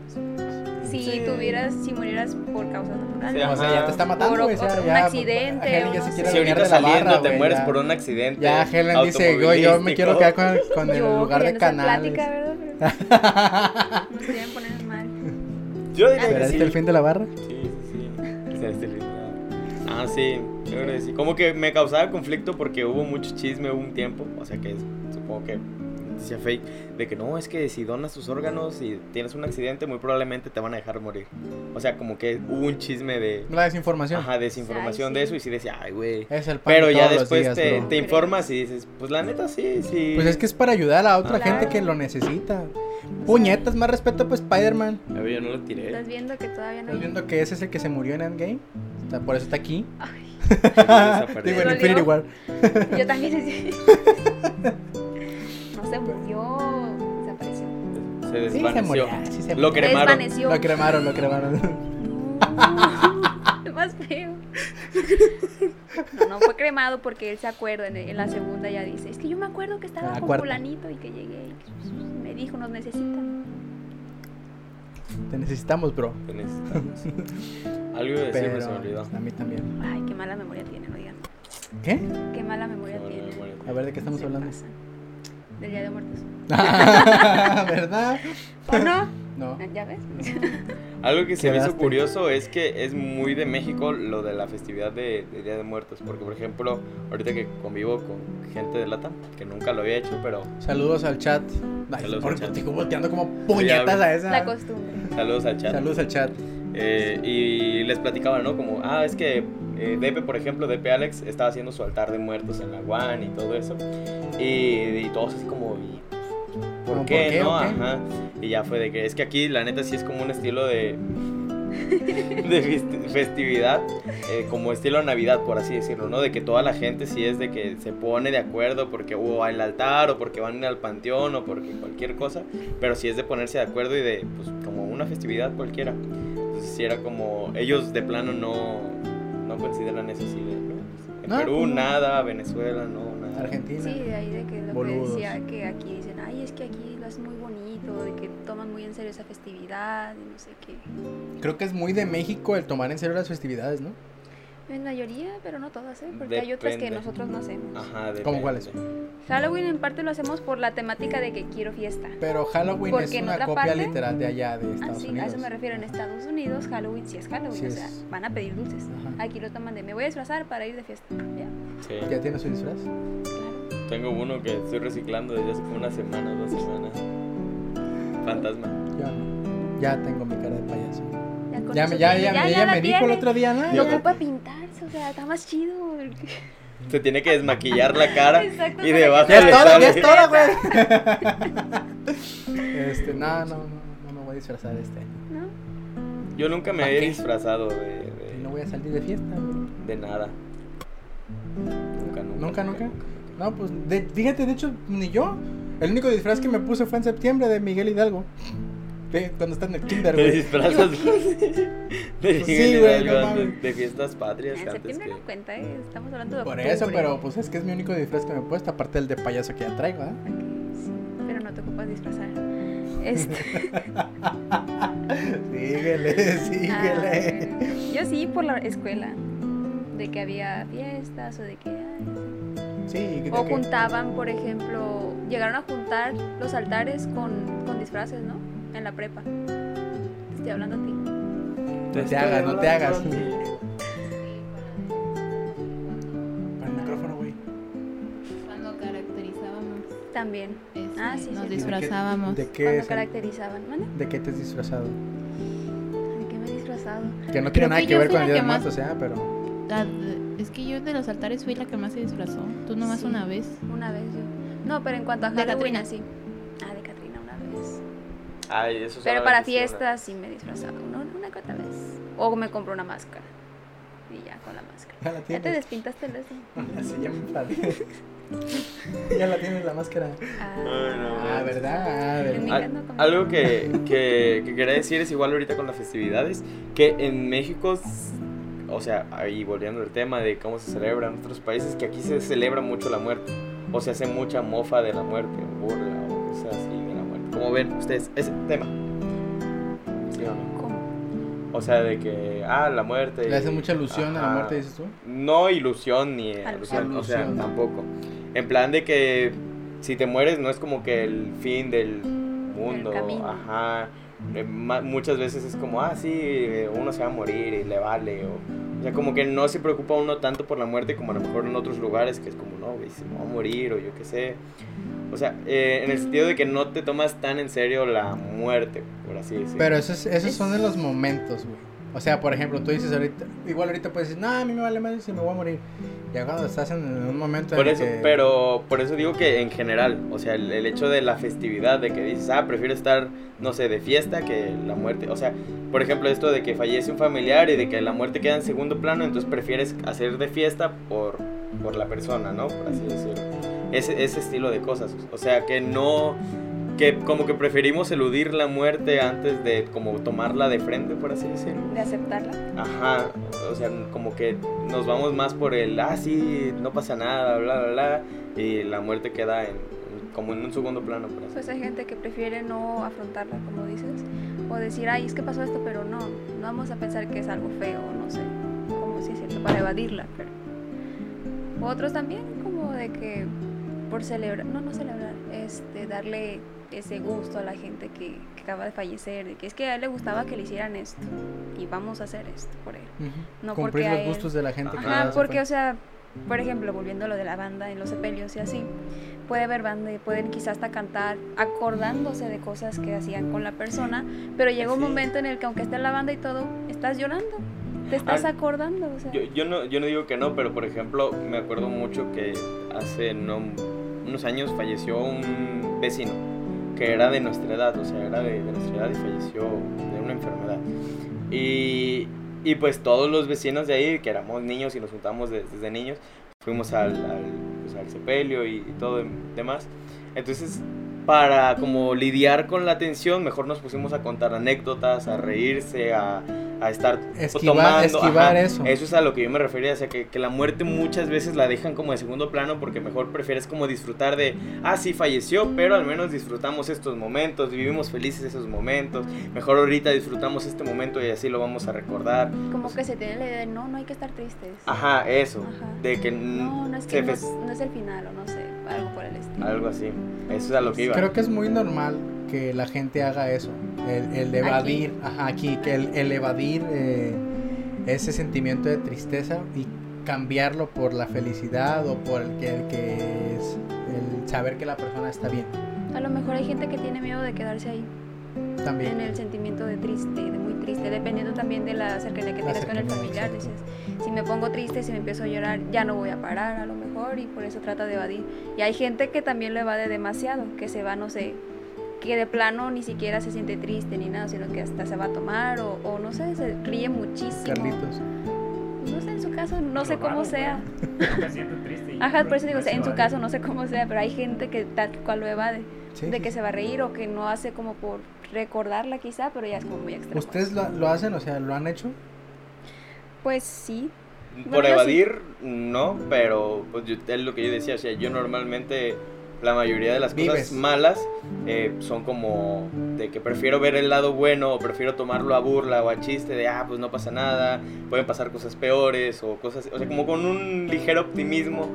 Si Sí. tuvieras, si murieras por causas naturales. Sí, O sea, ya te está matando, Por o sea, otro- un ya, accidente, Helen ya no se sé. quiere Si ahorita de la saliendo barra, te güey, mueres ya. por un accidente. Ya Helen dice, güey, yo me quiero quedar con, con el Yo lugar de canales. plática, ¿verdad? (laughs) Pero no se deben poner mal. Yo diría ¿Será que este sí. el fin de la barra? Sí, sí, sí. Este el fin. Ah, sí. Yo creo que sí. Como que me causaba conflicto porque hubo mucho chisme, hubo un tiempo. O sea que supongo que decía fake. De que no, es que si donas tus órganos y tienes un accidente, muy probablemente te van a dejar morir. O sea, como que hubo un chisme de. La desinformación. Ajá, desinformación Ay, de sí. eso y sí decía, ay, güey. Es el pan Pero de ya después días, te, te informas y dices, pues la neta sí, sí. Pues es que es para ayudar a otra Claro. gente que lo necesita. Puñetas, más respeto pues Spider-Man. A ver, yo no lo tiré. ¿Estás viendo que todavía no ¿Estás viendo que ese es el que se murió en Endgame? O sea, por eso está aquí. Ay. (laughs) Digo, en. Infinity War. yo también (laughs) se murió, desapareció. Se Sí, se desvaneció. murió. sí se Lo murió. cremaron. Desvaneció. Lo cremaron, lo cremaron. No, (laughs) más feo. No, no fue cremado porque él se acuerda en, en la segunda ya dice, es que yo me acuerdo que estaba La con cuarta. fulanito y que llegué y me dijo, nos necesitan. Te necesitamos, bro. Te necesitamos. Algo iba a decir, pero se me olvidó. a mí también. Ay, qué mala memoria tiene, no digan. ¿Qué? Qué mala memoria tiene. A ver, ¿de qué estamos Se hablando? Del Día de Muertos. (laughs) ¿Verdad? ¿O no? No. ¿Ya ves? (laughs) Algo que se me hizo curioso es que es muy de México lo de la festividad de, de Día de Muertos. Porque, por ejemplo, ahorita que convivo con gente de Lata, que nunca lo había hecho, pero Saludos al chat. Ay, Saludos por- al chat. Digo, volteando como puñetas a esa. La costumbre. saludos al chat. Saludos al chat. Eh, y les platicaba, ¿no? Como, ah, es que eh, Depe, por ejemplo, Depe Alex estaba haciendo su altar de muertos en la One y todo eso. Y, y todos así como, ¿y ¿por ¿Cómo qué, por qué no? Ajá. Y ya fue de que, es que aquí la neta sí es como un estilo de, de festi- festividad, eh, como estilo Navidad, por así decirlo, ¿no? De que toda la gente sí es de que se pone de acuerdo porque hubo el altar o porque van al panteón o porque cualquier cosa, pero sí es de ponerse de acuerdo y de, pues, como una festividad cualquiera. Entonces sí era como, ellos de plano no, no consideran eso así de, ¿no? En No, Perú pues no. nada, Venezuela no, nada. Argentina. Sí, de ahí de que lo Boludos. que decía que aquí dicen, ay, es que aquí lo hacen muy bonito, de que toman muy en serio esa festividad y no sé qué. Creo que es muy de México el tomar en serio las festividades, ¿no? En mayoría, pero no todas, ¿eh? Porque hay otras que Depende. nosotros no hacemos. Ajá, depende. ¿Cómo cuáles? Halloween en parte lo hacemos por la temática de que quiero fiesta. Pero Halloween Porque es una copia parte- literal de allá, de Ah, Estados sí, Unidos. a eso me refiero. En Estados Unidos, Halloween sí es Halloween, Sí o sea, es. van a pedir dulces. Ajá. Aquí lo toman de, me voy a disfrazar para ir de fiesta. Ya, Sí. ¿Ya tienes su disfraz? claro. Tengo uno que estoy reciclando desde hace como una semana, dos semanas. Fantasma. No. Ya tengo mi cara de payaso. Ya, Ya, ya, ya, me dijo el otro día, ¿no? No ocupa pintarse, o sea, está más chido. Se tiene que desmaquillar la cara (laughs) Exacto, y debajo Ya es todo, ya es (laughs) todo, güey. este, no, no, no, no me voy a disfrazar este año. ¿No? Yo nunca me ¿Pa' he qué? disfrazado de, no voy a salir de fiesta, güey. de nada. Nunca, ¿Nunca, nunca. nunca? No, pues, de- fíjate, de hecho, ni yo. El único disfraz que me puse fue en septiembre de Miguel Hidalgo. Ve, Cuando está en el kinder, Te disfrazas de, sí, (laughs) güey, no de, fiestas patrias En antes que... no cuenta, ¿eh? Estamos hablando de Por octubre. eso, pero pues es que es mi único disfraz que me he puesto, aparte del de payaso que ya traigo, ¿eh? Sí, pero no te ocupas disfrazar. Este, (laughs) síguele, síguele. ah, yo sí, por la escuela. De que había fiestas o de que... Sí, de O que- juntaban, por ejemplo, llegaron a juntar los altares con, con disfraces, ¿no? en la prepa. Estoy hablando a ti. No te, hagas, no te hagas. Para el micrófono, güey. Cuando caracterizábamos. También. Este, ah, sí, Nos disfrazábamos. ¿De qué? Cuando caracterizaban. ¿Vale? ¿De qué te has disfrazado? ¿De qué me he disfrazado? Que no tiene nada que, ver con el Día de más... O sea, pero... Es que yo de los altares fui la que más se disfrazó. Tú nomás sí, una vez. Una vez yo. No, pero en cuanto a Halloween, así. Ay, eso Pero para fiestas sí me he disfrazado. Una, una que otra vez. O me compro una máscara. Y ya con la máscara. Ya la Ya te despintaste el eso. (laughs) Así ya me enfadé. (laughs) ya la tienes la máscara. Ah, Ay, no, Ah, ¿verdad? Ah, ¿verdad? Al- no algo que, que, que quería decir es igual ahorita con las festividades, que en México, o sea, ahí volviendo al tema de cómo se celebra en otros países, que aquí se celebra mucho la muerte, o se hace mucha mofa de la muerte, burla, o cosas así ¿Cómo ven ustedes ese tema? ¿Sí o no? ¿Cómo? O sea, de que, ah, la muerte. ¿Le hace mucha ilusión a la muerte, dices tú? No ilusión ni Alusión. alusión, o sea, tampoco. En plan de que si te mueres no es como que el fin del mundo, ajá. Eh, muchas veces es como, ah, sí, eh, uno se va a morir y le vale, o, o sea, como que no se preocupa uno tanto por la muerte como a lo mejor en otros lugares, que es como, no, güey, se me va a morir, o yo qué sé. O sea, eh, en el sentido de que no te tomas tan en serio la muerte, por así decirlo. Pero esos, esos son de los momentos, güey. O sea, por ejemplo, tú dices ahorita, igual ahorita puedes decir, no, a mí me vale más si me voy a morir. Ya cuando estás en un momento Por en eso, que... pero por eso digo que en general, o sea, el, el hecho de la festividad, de que dices, ah, prefiero estar, no sé, de fiesta que la muerte. O sea, por ejemplo, esto de que fallece un familiar y de que la muerte queda en segundo plano, entonces prefieres hacer de fiesta por, por la persona, ¿no? Por así decirlo. Ese, ese estilo de cosas. O sea, que no, que como que preferimos eludir la muerte antes de como tomarla de frente, por así decirlo. De aceptarla. Ajá, o sea, como que nos vamos más por el, ah, sí, no pasa nada, bla, bla, bla, y la muerte queda en, como en un segundo plano, por así Pues hay gente que prefiere no afrontarla, como dices. O decir, ay, es que pasó esto, pero no. No vamos a pensar que es algo feo, no sé. Como si es cierto, para evadirla, pero. Otros también, como de que por celebrar, no, no celebrar, este, darle ese gusto a la gente que, que acaba de fallecer, de que es que a él le gustaba que le hicieran esto y vamos a hacer esto por él. Ujú. No Cumplir porque los él- gustos de la gente que Ajá, se porque, o sea, por ejemplo, volviendo a lo de la banda en los sepelios y así, puede haber banda y pueden quizás hasta cantar acordándose de cosas que hacían con la persona, pero llega un Sí. momento en el que aunque esté en la banda y todo, estás llorando, te estás Ah, acordando, o sea, Yo, yo, no, yo no digo que no, pero por ejemplo, me acuerdo mucho que hace no, unos años falleció un vecino que era de nuestra edad, o sea, era de, de nuestra edad y falleció de una enfermedad. Y, y pues todos los vecinos de ahí, que éramos niños y nos juntamos de- desde niños, fuimos al, al, pues, al sepelio y, y todo dem- demás. Entonces, para como lidiar con la tensión, mejor nos pusimos a contar anécdotas, a reírse, a, a estar Esquivar- tomando. esquivar eso. Eso es a lo que yo me refería, o sea, que, que la muerte muchas veces la dejan como de segundo plano porque mejor prefieres como disfrutar de, ah, sí, falleció, pero al menos disfrutamos estos momentos, vivimos felices esos momentos, mejor ahorita disfrutamos este momento y así lo vamos a recordar. como que se tiene la idea de no, no hay que estar tristes. Ajá, eso, Ajá. de que No, no es se que no es el final o no sé, algo por el estilo. algo así, eso es a lo que iba. Creo que es muy normal que la gente haga eso, el, el evadir, ajá, aquí, que el, el evadir eh, ese sentimiento de tristeza y cambiarlo por la felicidad o por el que, el que es el saber que la persona está bien. A lo mejor hay gente que tiene miedo de quedarse ahí. En También. el sentimiento de triste, de muy triste, dependiendo también de la cercanía que La tengas con el familiar. Dices, si me pongo triste, si me empiezo a llorar, ya no voy a parar a lo mejor y por eso trata de evadir. Y hay gente que también lo evade demasiado, que se va, no sé, que de plano ni siquiera se siente triste ni nada, sino que hasta se va a tomar o, o no sé, se ríe muchísimo. Carlitos. No sé, en su caso, no sé cómo raro, sea. Me siento triste. y Ajá, por eso digo, en su caso no sé cómo sea, pero hay gente que tal cual lo evade, Sí, de que sí. se va a reír o que no hace como por recordarla quizá, pero ya es como muy extremo. ¿Ustedes lo, lo hacen? O sea, ¿lo han hecho? Pues sí, Por Bueno, evadir, no, pero pues yo- es lo que yo decía, o sea, yo normalmente la mayoría de las Vives. cosas malas eh, son como de que prefiero ver el lado bueno o prefiero tomarlo a burla o a chiste de, ah, pues no pasa nada, pueden pasar cosas peores o cosas, o sea, como con un ligero optimismo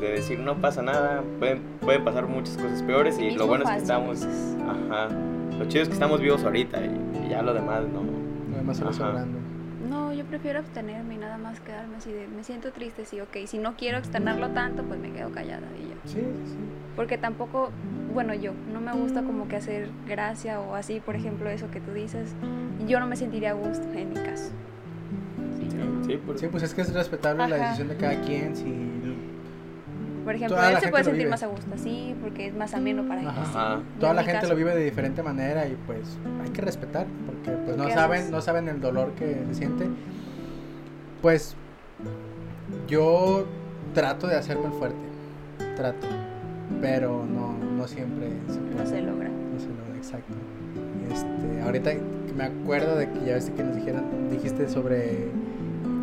de decir, no pasa nada, pueden, pueden pasar muchas cosas peores y lo bueno es que estamos, ajá, lo chido es que estamos vivos ahorita y, y ya lo demás no. Lo demás se sobrando. No, yo prefiero abstenerme y nada más quedarme así de, me siento triste, sí, ok. Si no quiero externarlo tanto, pues me quedo callada y ya. Sí, sí. Porque tampoco, bueno, yo no me gusta como que hacer gracia o así, por ejemplo, eso que tú dices. Yo no me sentiría a gusto en mi caso. Sí, por- Sí, pues es que es respetable la decisión de cada quien. Si... Por ejemplo, Toda él se puede sentir vive. más a gusto así, porque es más ameno para él. Ajá. Toda la gente caso, lo vive de diferente manera y pues hay que respetar porque pues ¿Tú no saben, haces? no saben el dolor que se siente. Pues yo trato de hacerme el fuerte, trato, pero no, no siempre se puede. No se logra. No se logra, exacto. Este, ahorita me acuerdo de que ya ves que nos dijeron, dijiste sobre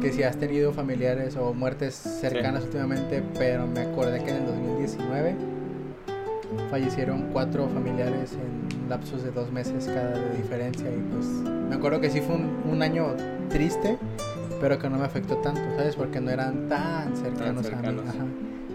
que si has tenido familiares o muertes cercanas últimamente, pero me acordé que en el 2019 fallecieron cuatro familiares en lapsos de dos meses cada de diferencia y pues me acuerdo que sí fue un, un año triste, pero que no me afectó tanto, ¿sabes? Porque no eran tan cercanos, a cercanos. mí. Ajá.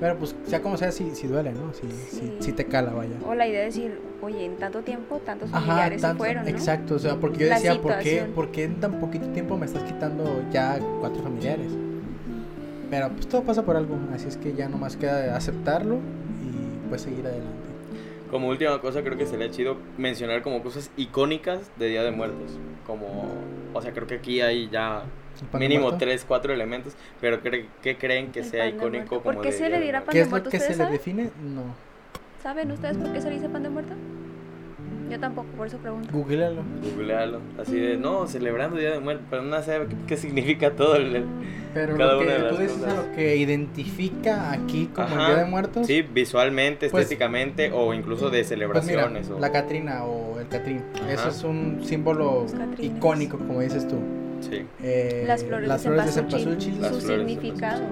Pero pues sea como sea, sí, sí duele, ¿no? Sí, sí. Sí te cala, vaya. O la idea de decir, oye, en tanto tiempo, tantos Ajá, familiares se fueron, ¿no? exacto, o sea, porque yo La decía, ¿por qué. ¿por qué en tan poquito tiempo me estás quitando ya cuatro familiares? Pero pues todo pasa por algo, así es que ya nomás queda aceptarlo y pues seguir adelante. Como última cosa, creo que sería chido mencionar como cosas icónicas de Día de Muertos. Como, o sea, creo que aquí hay ya ¿El pan de mínimo muerto? tres, cuatro elementos, pero cre- ¿qué creen que El sea icónico muerto. como ¿Por qué de se le dirá pan ¿Qué de es lo muerto? que se ¿Ustedes le define? No. ¿Saben ustedes por qué se le dice pan de muerto? Yo tampoco, por eso pregunto. Googlealo. Googlealo. Así de, no, celebrando Día de Muertos, pero no sé qué, qué significa todo el... el- Pero Cada lo una que de las tú dices cosas. a lo que identifica aquí como el. Día de Muertos. Sí, visualmente, Pues- estéticamente o incluso de Pues mira, celebraciones. o- la Catrina o el Catrín, Ajá. eso es un símbolo icónico, como dices tú. Sí. Eh, Las flores, las de flores de cempasúchil, su significado.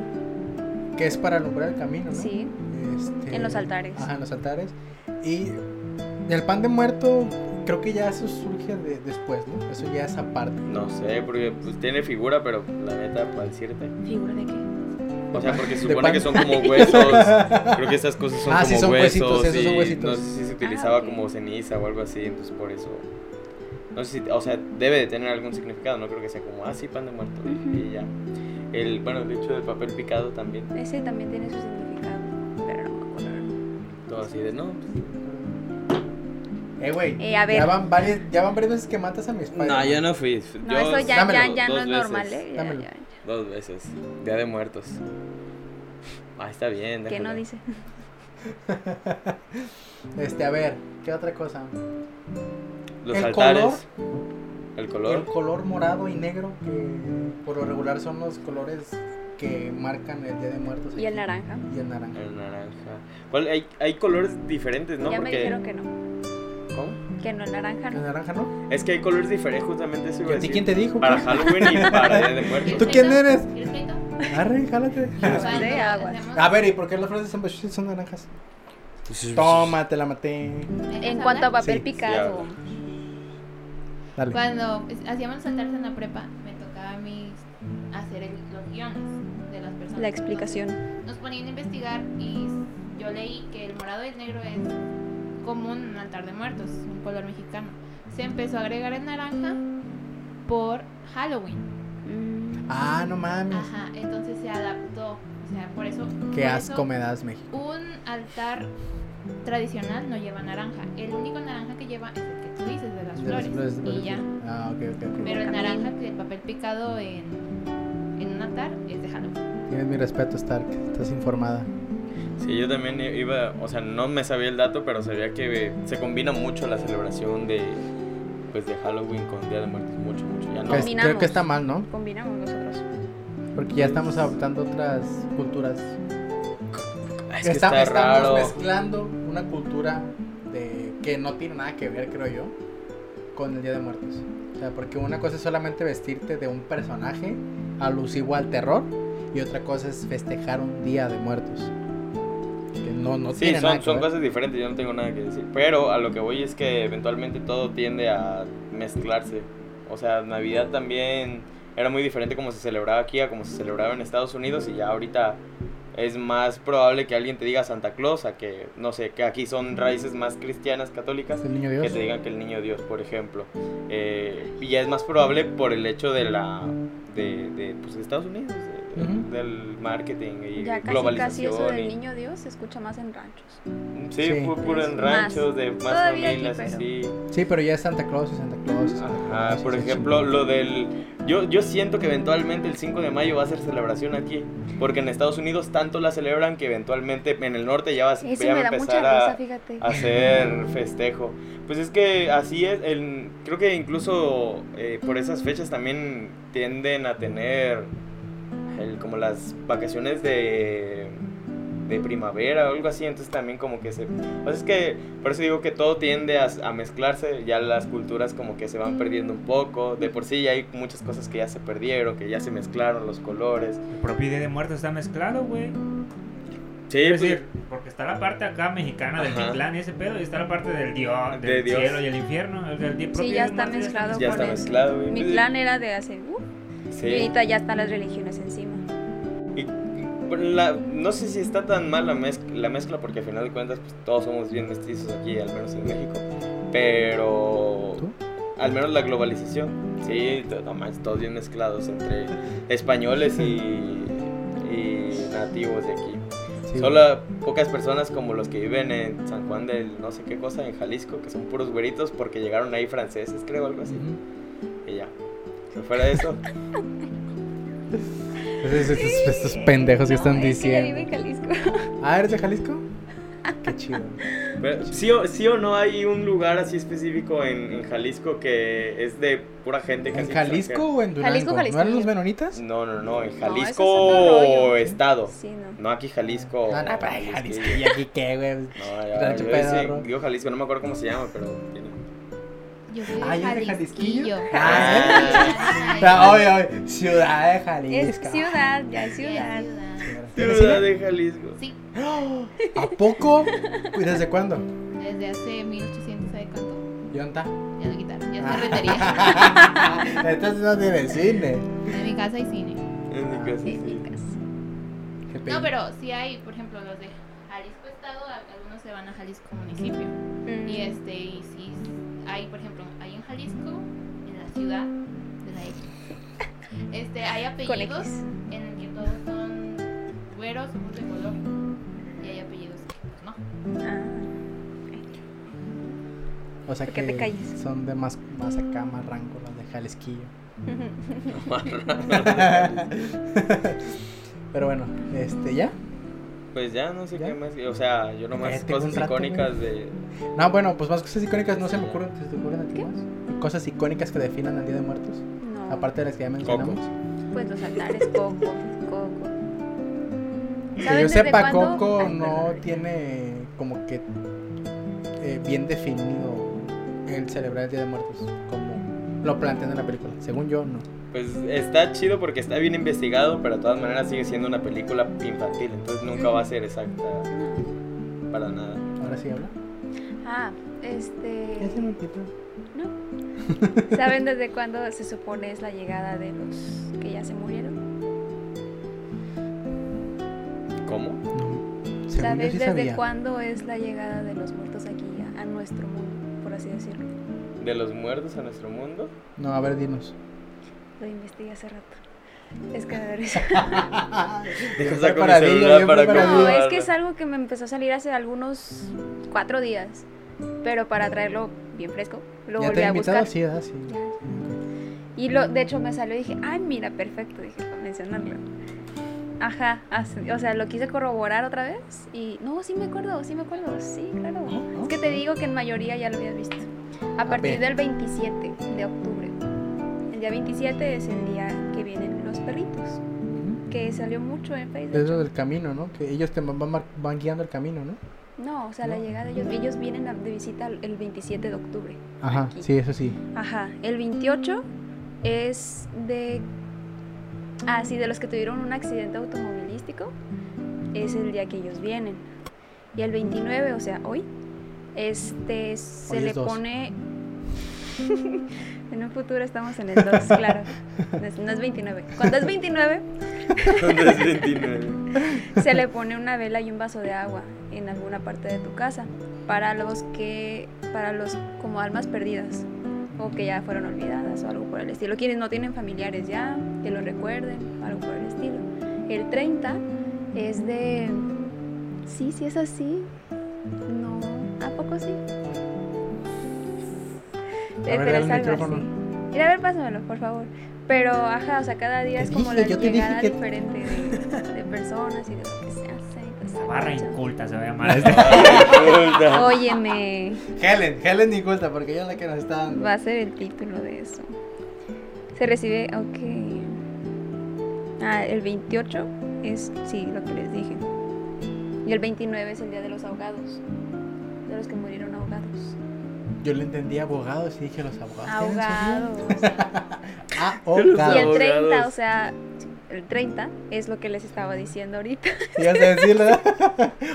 que es para alumbrar el camino, ¿no? Sí, Este, En los altares. Ajá, en los altares. Y el pan de muerto, creo que ya eso surge de- después, ¿no? Eso ya es aparte. No sé, porque pues, tiene figura, pero la neta, para decirte. figura de qué. O sea, porque se De supone pan. que son como huesos. (laughs) Creo que estas cosas son Ah, como sí, son huesos. huesitos, esos son huesitos. No sé si se utilizaba Ah, ok. como ceniza o algo así, entonces por eso. No sé si, o sea, debe de tener algún significado, no creo que sea como, ah, sí, pan de muerto. Ujú. Y ya. El, bueno, el hecho del papel picado también. Ese también tiene su significado, pero no me acuerdo. Todo así de, no, pues, Eh, güey. Eh, a ver. Ya van varias, ya van varias veces que matas a mis padres. No, yo no fui. No, Yo- eso ya, dámelo, ya, ya no es veces. normal, ¿eh? Ya, Dámelo. ya, ya. Dos veces. Día de muertos. Ah, está bien. ¿Qué no dice? (laughs) Este, a ver, ¿qué otra cosa? Los El altares. El El color. color morado y negro, que por lo regular son los colores que marcan el Día de Muertos. Y el naranja. Y el naranja. El naranja. ¿Cuál? Hay, hay colores diferentes, ¿no? ya me Porque. dijeron que no. ¿Cómo? Que no, el naranja ¿El no. naranja no? Es que hay colores diferentes, justamente eso ¿Y iba a decir. quién te dijo? Para? Halloween y para Día de (laughs) Muertos. ¿Tú quién eres? Arre, jálate. A ver, ¿y por qué las flores de cempasúchil son naranjas? Toma, te la maté. ¿Me En cuanto a papel Sí, picado. Cuando hacíamos los altares en la prepa, me tocaba a mí hacer el- los guiones de las personas. La explicación. Nos ponían a investigar y yo leí que el morado y el negro es común en un altar de muertos, un color mexicano. Se empezó a agregar el naranja por Halloween. Mm, Ah, no mames. Ajá, entonces se adaptó. O sea, por eso. Qué por asco eso me das, México. Un altar tradicional no lleva naranja. El único naranja que lleva es el que tú dices, de las De las flores. flores de y ya. Ah, ok, ok, ok. Pero el naranja, que el papel picado en, en un altar, es de Halloween. Tienes mi respeto, Stark. Estás informada. Sí, yo también iba, o sea, no me sabía el dato, pero sabía que se combina mucho la celebración de, pues, de Halloween con Día de Muertos, mucho, mucho. Ya no. Pues, Combinamos. creo que está mal, ¿no? combinamos nosotros. Porque ya estamos adoptando otras culturas. Es que Está- está estamos raro. mezclando una cultura de que no tiene nada que ver, creo yo, con el Día de Muertos. O sea, porque una cosa es solamente vestirte de un personaje alusivo al terror y otra cosa es festejar un Día de Muertos. Que no, no Sí, tiene nada son, que son ver. cosas diferentes, yo no tengo nada que decir. Pero a lo que voy es que eventualmente todo tiende a mezclarse. O sea, Navidad también era muy diferente como se celebraba aquí a como se celebraba en Estados Unidos y ya ahorita es más probable que alguien te diga Santa Claus a que, no sé, que aquí son raíces más cristianas, católicas, El niño que Dios. te digan que el niño Dios, por ejemplo. Eh, y ya es más probable por el hecho de la de, de, pues, de Estados Unidos, de- Ujú. del marketing y Ya casi, casi globalización. eso del y- niño Dios se escucha más en ranchos. Sí, Sí. pu- puro en Más. ranchos, de más Todavía aquí, familias pero- así. Sí, pero ya es Santa Claus y Santa Claus. Santa Ajá, Claus, por ejemplo, lo del... Yo, yo siento que eventualmente el 5 de mayo va a ser celebración aquí, porque en Estados Unidos tanto la celebran que eventualmente en el norte ya va, a- va empezar a hacer festejo. Pues es que así es, el, creo que incluso eh, por esas fechas también tienden a tener el- como las vacaciones de, de primavera o algo así, entonces también como que se... Pues es que por eso digo que todo tiende a, a mezclarse, ya las culturas como que se van perdiendo un poco, de por sí ya hay muchas cosas que ya se perdieron, que ya se mezclaron los colores. El propio Día de Muertos está mezclado, güey. Sí, Es pues, decir, porque está la parte acá mexicana del Ajá. Mictlán y ese pedo, y está la parte del dios, del De Dios. cielo y el infierno. El propio Sí, ya está mezclado ya está eso. mezclado. güey. Mi plan era de hace... uh, sí. Y ahorita ya están las religiones encima. La- no sé si está tan mal la, mezcla, la mezcla porque al final de cuentas pues, todos somos bien mestizos aquí, al menos en México. Pero ¿Tú? al menos la globalización, sí, to- no manches, todos bien mezclados entre españoles y, y nativos de aquí. Sí, Solo pocas personas como los que viven en San Juan del no sé qué cosa, en Jalisco, que son puros güeritos porque llegaron ahí franceses, creo, algo así. Y ya. Si fuera de eso, (laughs) estos, estos pendejos que No, están es que ella vive diciendo. en Jalisco. (laughs) Ah, ¿eres de Jalisco? (laughs) Qué chido. Pero, ¿sí, o, sí o no hay un lugar así específico en, en Jalisco que es de pura gente ¿En casi Jalisco o en Durango? Jalisco, ¿No eran los menonitas? extranjera? No, no, no, en es Jalisco otro rollo. estado. Sí, no. No aquí Jalisco. No, no, pero Jalisquillo. Jalisco. ¿Y aquí qué, güey? No, ya, yo decía- pedorro. digo Jalisco, no me acuerdo cómo se llama, pero tiene. Yo soy Ah, de ¿ya es Jalisquillo. Jalisquillo? Ah, Ah, oye, oye, ciudad de Jalisco. Es ciudad, ya es ciudad. ¿Tienes Ciudad cine? de Jalisco. Sí, ¿A poco? ¿Y desde cuándo? desde hace 1800, ¿sabe cuánto? ¿Y dónde está? Ya lo quitaron, ya Ah. se retería. (laughs) Entonces no tiene cine. En mi casa hay cine. En mi Ah, casa, Sí, sí. mi casa. Qué No, pero sí hay, por ejemplo, los de Jalisco Estado, algunos se van a Jalisco Municipio. Mm. Y este, y sí, hay, por ejemplo, hay en Jalisco, en la ciudad de la X, este, hay apellidos en el que todos son güeros, ojos de color. Y hay apellidos que pues no. Ah, O sea ¿Por qué que te calles? son de más, más acá, más rango, los de Jalisquillo. (laughs) (laughs) (laughs) Pero bueno, este, ¿ya? Pues ya no sé ¿Ya? qué más. O sea, yo nomás cosas icónicas de. No, bueno, pues más cosas icónicas no se me ocurren. ¿Se te ocurren a ti más? Cosas icónicas que definan al Día de Muertos. no. Aparte de las que ya mencionamos. Coco. Pues los altares, (laughs) Coco, Coco. Que ¿Saben yo sepa, cuándo? Coco Ay, no tiene como que eh, bien definido el celebrar el Día de Muertos, como lo plantean en la película. Según yo, no. Pues está chido porque está bien investigado, pero de todas maneras sigue siendo una película infantil, entonces nunca va a ser exacta para nada. Ahora sí habla. Ah, este... Se me olvidó. ¿No? (laughs) ¿Saben desde cuándo se supone es la llegada de los que ya se murieron? ¿Cómo? No. ¿Sabes sí desde sabía. cuándo es la llegada de los muertos aquí a, a nuestro mundo, por así decirlo? ¿De los muertos a nuestro mundo? No, a ver, dinos. Lo investigué hace rato. Es que a ver, (laughs) saco mi celular para. No, es que es algo que me empezó a salir hace algunos cuatro días. Pero para traerlo bien fresco, lo ¿Ya volví te he a invitado? buscar. Sí, ¿verdad? Sí. Y lo, de hecho me salió y dije, ay, mira, perfecto, dije, para mencionarlo. Ajá, así- o sea, lo quise corroborar otra vez y no, sí me acuerdo, sí me acuerdo, sí, claro. Ah, Es que te digo que en mayoría ya lo habías visto. A partir del 27 de octubre. El día 27 es el día que vienen los perritos, que salió mucho en Facebook. Es lo del camino, ¿no? Que ellos te van, van, van guiando el camino, ¿no? No, o sea, la llegada de ellos, ellos vienen a- de visita el el 27 de octubre. Ajá, Aquí. sí, eso sí. Ajá, el 28 es de... Ah, sí, de los que tuvieron un accidente automovilístico, es el día que ellos vienen. Y el 29, o sea, hoy, este, se Hoy le pone... (laughs) en un futuro estamos en el 2, claro. No es, no es 29. Cuando es 29, ¿Dónde es 29? (laughs) se le pone una vela y un vaso de agua en alguna parte de tu casa para los que para los como almas perdidas o que ya fueron olvidadas o algo por el estilo. Quienes no tienen familiares ya, que lo recuerden, algo por el estilo. El 30 es de... Sí, sí es así. No, ¿a poco sí? A ver, Eh, es el micrófono. así. Mira, a ver, pásamelo, por favor. Pero, ajá, o sea, cada día Te es como dije, la llegada que- diferente de, de personas y de lo que se hace. pues, Barra inculta se va a llamar (laughs) este. Óyeme, Helen, Helen Inculta, porque ella es la que nos está dando. va a ser el título de eso. Se recibe, ok. Ah, el 28 es, sí, lo que les dije. Y el 29 es el día de los ahogados. De los que murieron ahogados. Yo le entendí abogados y dije los abogados. ¿tienen (laughs) (laughs) Ahogados. Y Ahogados. el 30, Ahogados. o sea, el 30 es lo que les estaba diciendo ahorita. (laughs) Ibas a decirlo.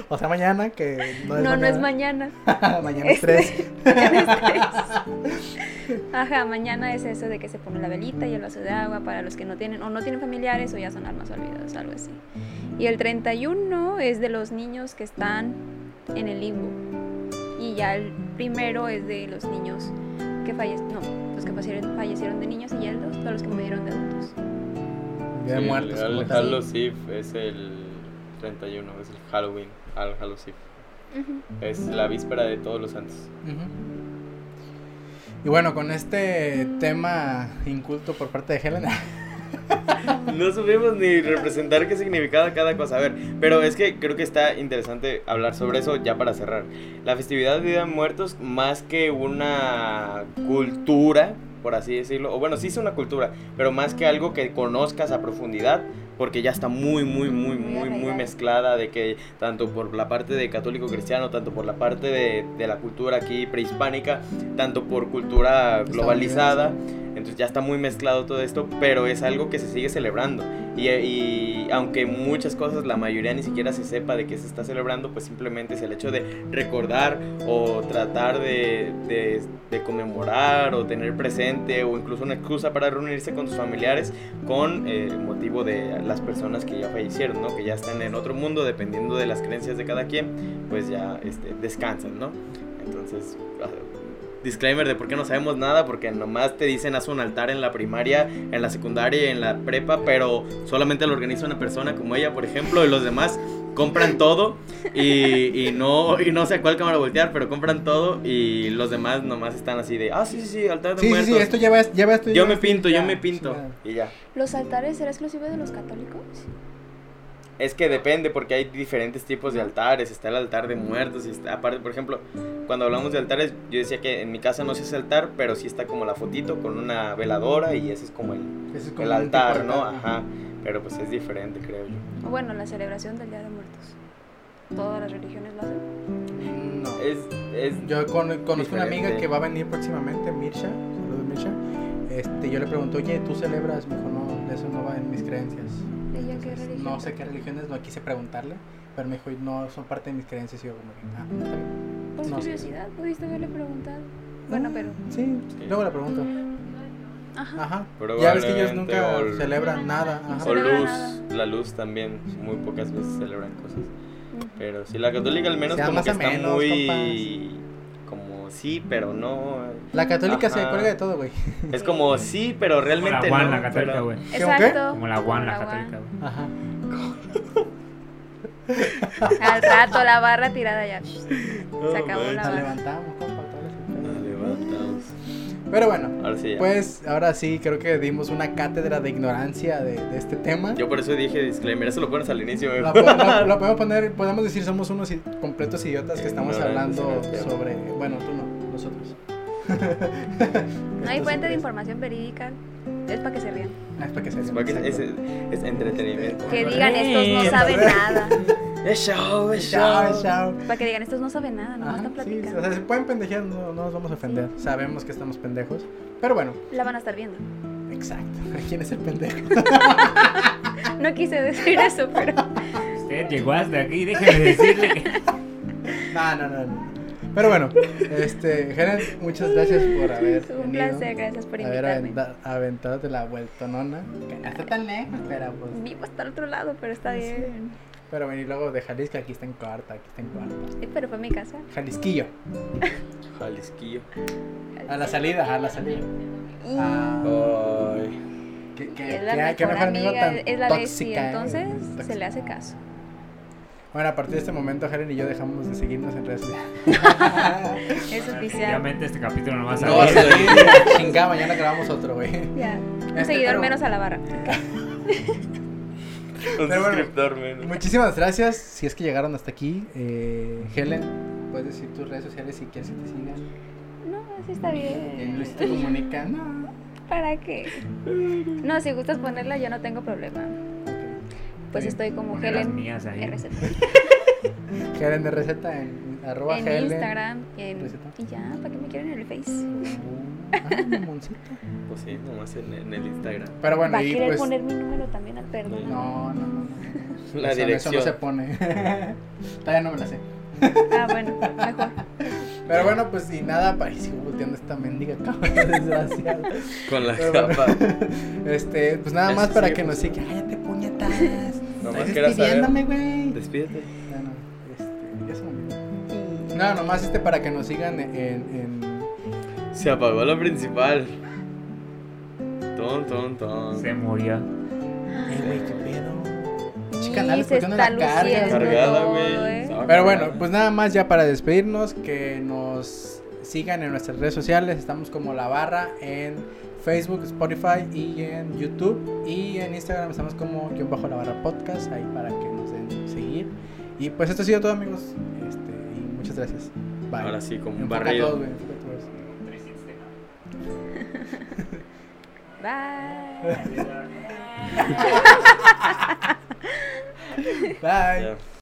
o sea, mañana, que no es No, no es mañana. mañana. mañana es Este, 3. mañana es tres. Ajá, mañana es eso de que se pone la velita y el vaso de agua para los que no tienen o no tienen familiares o ya son almas olvidadas, algo así. Y el 31 es de los niños que están en el limbo. Y ya el primero es de los niños que fallecieron, no, los que fallecieron, fallecieron de niños y ya el dos, todos los que murieron de adultos. Día de Sí, muertos. El, el. Halloween es el 31, es el Halloween, al Halloween Eve. Ujú. Es la víspera de todos los santos. Y bueno, con este tema inculto por parte de Helen. (laughs) (laughs) No supimos ni representar qué significaba cada cosa. A ver, pero es que creo que está interesante hablar sobre eso ya para cerrar. La festividad de Día de Muertos, más que una cultura, por así decirlo, o bueno, sí es una cultura, pero más que algo que conozcas a profundidad, porque ya está muy, muy, muy, Muy muy, mezclada de que tanto por la parte de católico cristiano, tanto por la parte de, de la cultura aquí prehispánica, tanto por cultura globalizada. Entonces ya está muy mezclado todo esto, pero es algo que se sigue celebrando. Y, y aunque muchas cosas, la mayoría ni siquiera se sepa de qué se está celebrando, pues simplemente es el hecho de recordar o tratar de, de- de conmemorar o tener presente o incluso una excusa para reunirse con sus familiares con eh, motivo de las personas que ya fallecieron, ¿no? Que ya están en otro mundo, dependiendo de las creencias de cada quien, pues ya este, descansan, ¿no? Entonces, ah, disclaimer de por qué no sabemos nada, porque nomás te dicen haz un altar en la primaria, en la secundaria y en la prepa, pero solamente lo organiza una persona como ella, por ejemplo, y los demás compran todo y, y (laughs) no y no sé a cuál cámara voltear, pero compran todo y los demás nomás están así de, ah, sí, sí, sí, altar de Sí, sí, muertos. sí, esto lleva, lleva esto. yo lleva me pinto, yo ya, me pinto sí, y ya. ¿Los altares será exclusivo de los católicos? Es que depende porque hay diferentes tipos de altares. Está el altar de muertos y está, aparte, por ejemplo, cuando hablamos de altares, yo decía que en mi casa no se hace altar, pero sí está como la fotito con una veladora y ese es como el, Ese es como el altar, ¿no? altar, Ajá. Pero pues es diferente, creo yo. Bueno, la celebración del Día de Muertos. ¿Todas las religiones lo hacen? No. Es, es Yo con- conozco una amiga que va a venir próximamente, Mirsha. Saludos, Mirsha. Este, yo le pregunto, oye, ¿tú celebras? Me dijo, no, eso no va en mis creencias. ¿Ella qué religión? No sé qué religiones, no quise preguntarle, pero me dijo, no, son parte de mis creencias. Y yo, como que, ah, está bien. Por no sé. curiosidad, pudiste haberle preguntado. Bueno, pero. Sí, luego le pregunto. Ajá. Ajá. Ya ves que ellos nunca o- celebran nada. Ajá. O luz, la luz también, muy pocas veces celebran cosas. Pero sí, la católica al menos Sea como que está menos, muy... Como sí, pero no. La católica se Ajá. cuelga de todo, güey. Es como sí, pero Como realmente la Juan, no. la católica, pero- güey. ¿Qué, Exacto. Como la Juan, la Como católica, güey. Ajá. Al rato la barra tirada ya. Se acabó la La barra. levantamos, compa, Pero bueno, Ahora sí, ya. pues ahora sí, creo que dimos una cátedra de ignorancia de, de este tema. Yo por eso dije disclaimer, eso lo pones al inicio. Lo, po- lo- lo (laughs) podemos poner, podemos decir, somos unos completos idiotas que estamos hablando sobre. Bueno, tú no, nosotros. No hay (laughs) fuente de información verídica. Es para que se rían. ah, Es para que se Es, para que- es, es entretenimiento. Que digan, estos no saben nada. (laughs) Es show, es Chao, show. chao. Para que digan, estos no saben nada, Ajá, están sí, platicando. o sea, si pueden pendejear, no, no nos vamos a ofender. Sabemos que estamos pendejos. Pero bueno, La van a estar viendo. exacto. (laughs) ¿Quién es el pendejo? (laughs) No quise decir eso, pero. Usted llegó hasta aquí, déjeme decirle que. (laughs) No, no, no, no. Pero bueno, este, Helen, muchas gracias por haber un venido. placer, gracias por haber invitarme. aventa- aventado de la vueltonona. Que no está tan lejos, pero pues. Vivo hasta el otro lado, pero está bien. Pero venir luego de Jalisco, aquí está en cuarta, aquí está en cuarta. Eh, Pero fue mi casa. Jalisquillo. Jalisquillo. A la salida, a la salida. Y Ah, Ay. qué, qué, es la qué- mejor, qué mejor amigo amiga, tan es la Leslie, tóxica, entonces eh, se tóxica. le hace caso. Bueno, a partir de este momento, Helen y yo dejamos de seguirnos en redes sociales. (laughs) Es oficial. Definitivamente este capítulo no va a No va a salir. salir. (laughs) Chingada, mañana grabamos otro, güey. Ya. Un Este, seguidor pero- menos a la barra. (laughs) (laughs) Un Pero bueno, menos. Muchísimas gracias. Si es que llegaron hasta aquí, eh, Helen, puedes decir tus redes sociales si quieres que te sigan. No, así está bien. Luisito comunica. No. (laughs) ¿Para qué? No, si gustas ponerla, yo no tengo problema. Pues estoy como Poner las Helen mías ahí. RZ. (laughs) Helen de receta en arroba En Helen. Instagram y, en- y ya, ¿para qué me quieren en el Face? Ah, mamoncito. (laughs) Pues sí, nomás en, en el Instagram. Pero bueno, ¿Va a y querer pues. poner mi número también al perdón? No, no, no. no. (laughs) La Eso- dirección. Eso no se pone. (laughs) Todavía no me la sé. Ah, bueno, mejor. Pero bueno, pues y nada, para sigo volteando esta mendiga cabrón, desgraciado. Con la Pero bueno, capa. Este, pues nada Eso más para que nos funcionando. siga. Cállate, puñetas. Nomás Estás quería saber. despidiéndome, güey. Despídete. No, no, este, ya se me. No, nomás este para que nos sigan en, en Se apagó la principal. Ton, ton, ton. Se murió. Eh, güey, qué pedo. Canales, se ¿por qué no está la cargas? Cargada, güey. ¿eh? Pero bueno, pues nada más ya para despedirnos, que nos sigan en nuestras redes sociales. Estamos como La Barra en Facebook, Spotify y en YouTube. Y en Instagram estamos como guion bajo La Barra Podcast, ahí para que nos den seguir. Y pues esto ha sido todo, amigos. Este, muchas gracias. Bye. Ahora sí, como un barrido. Bye. (laughs) Bye.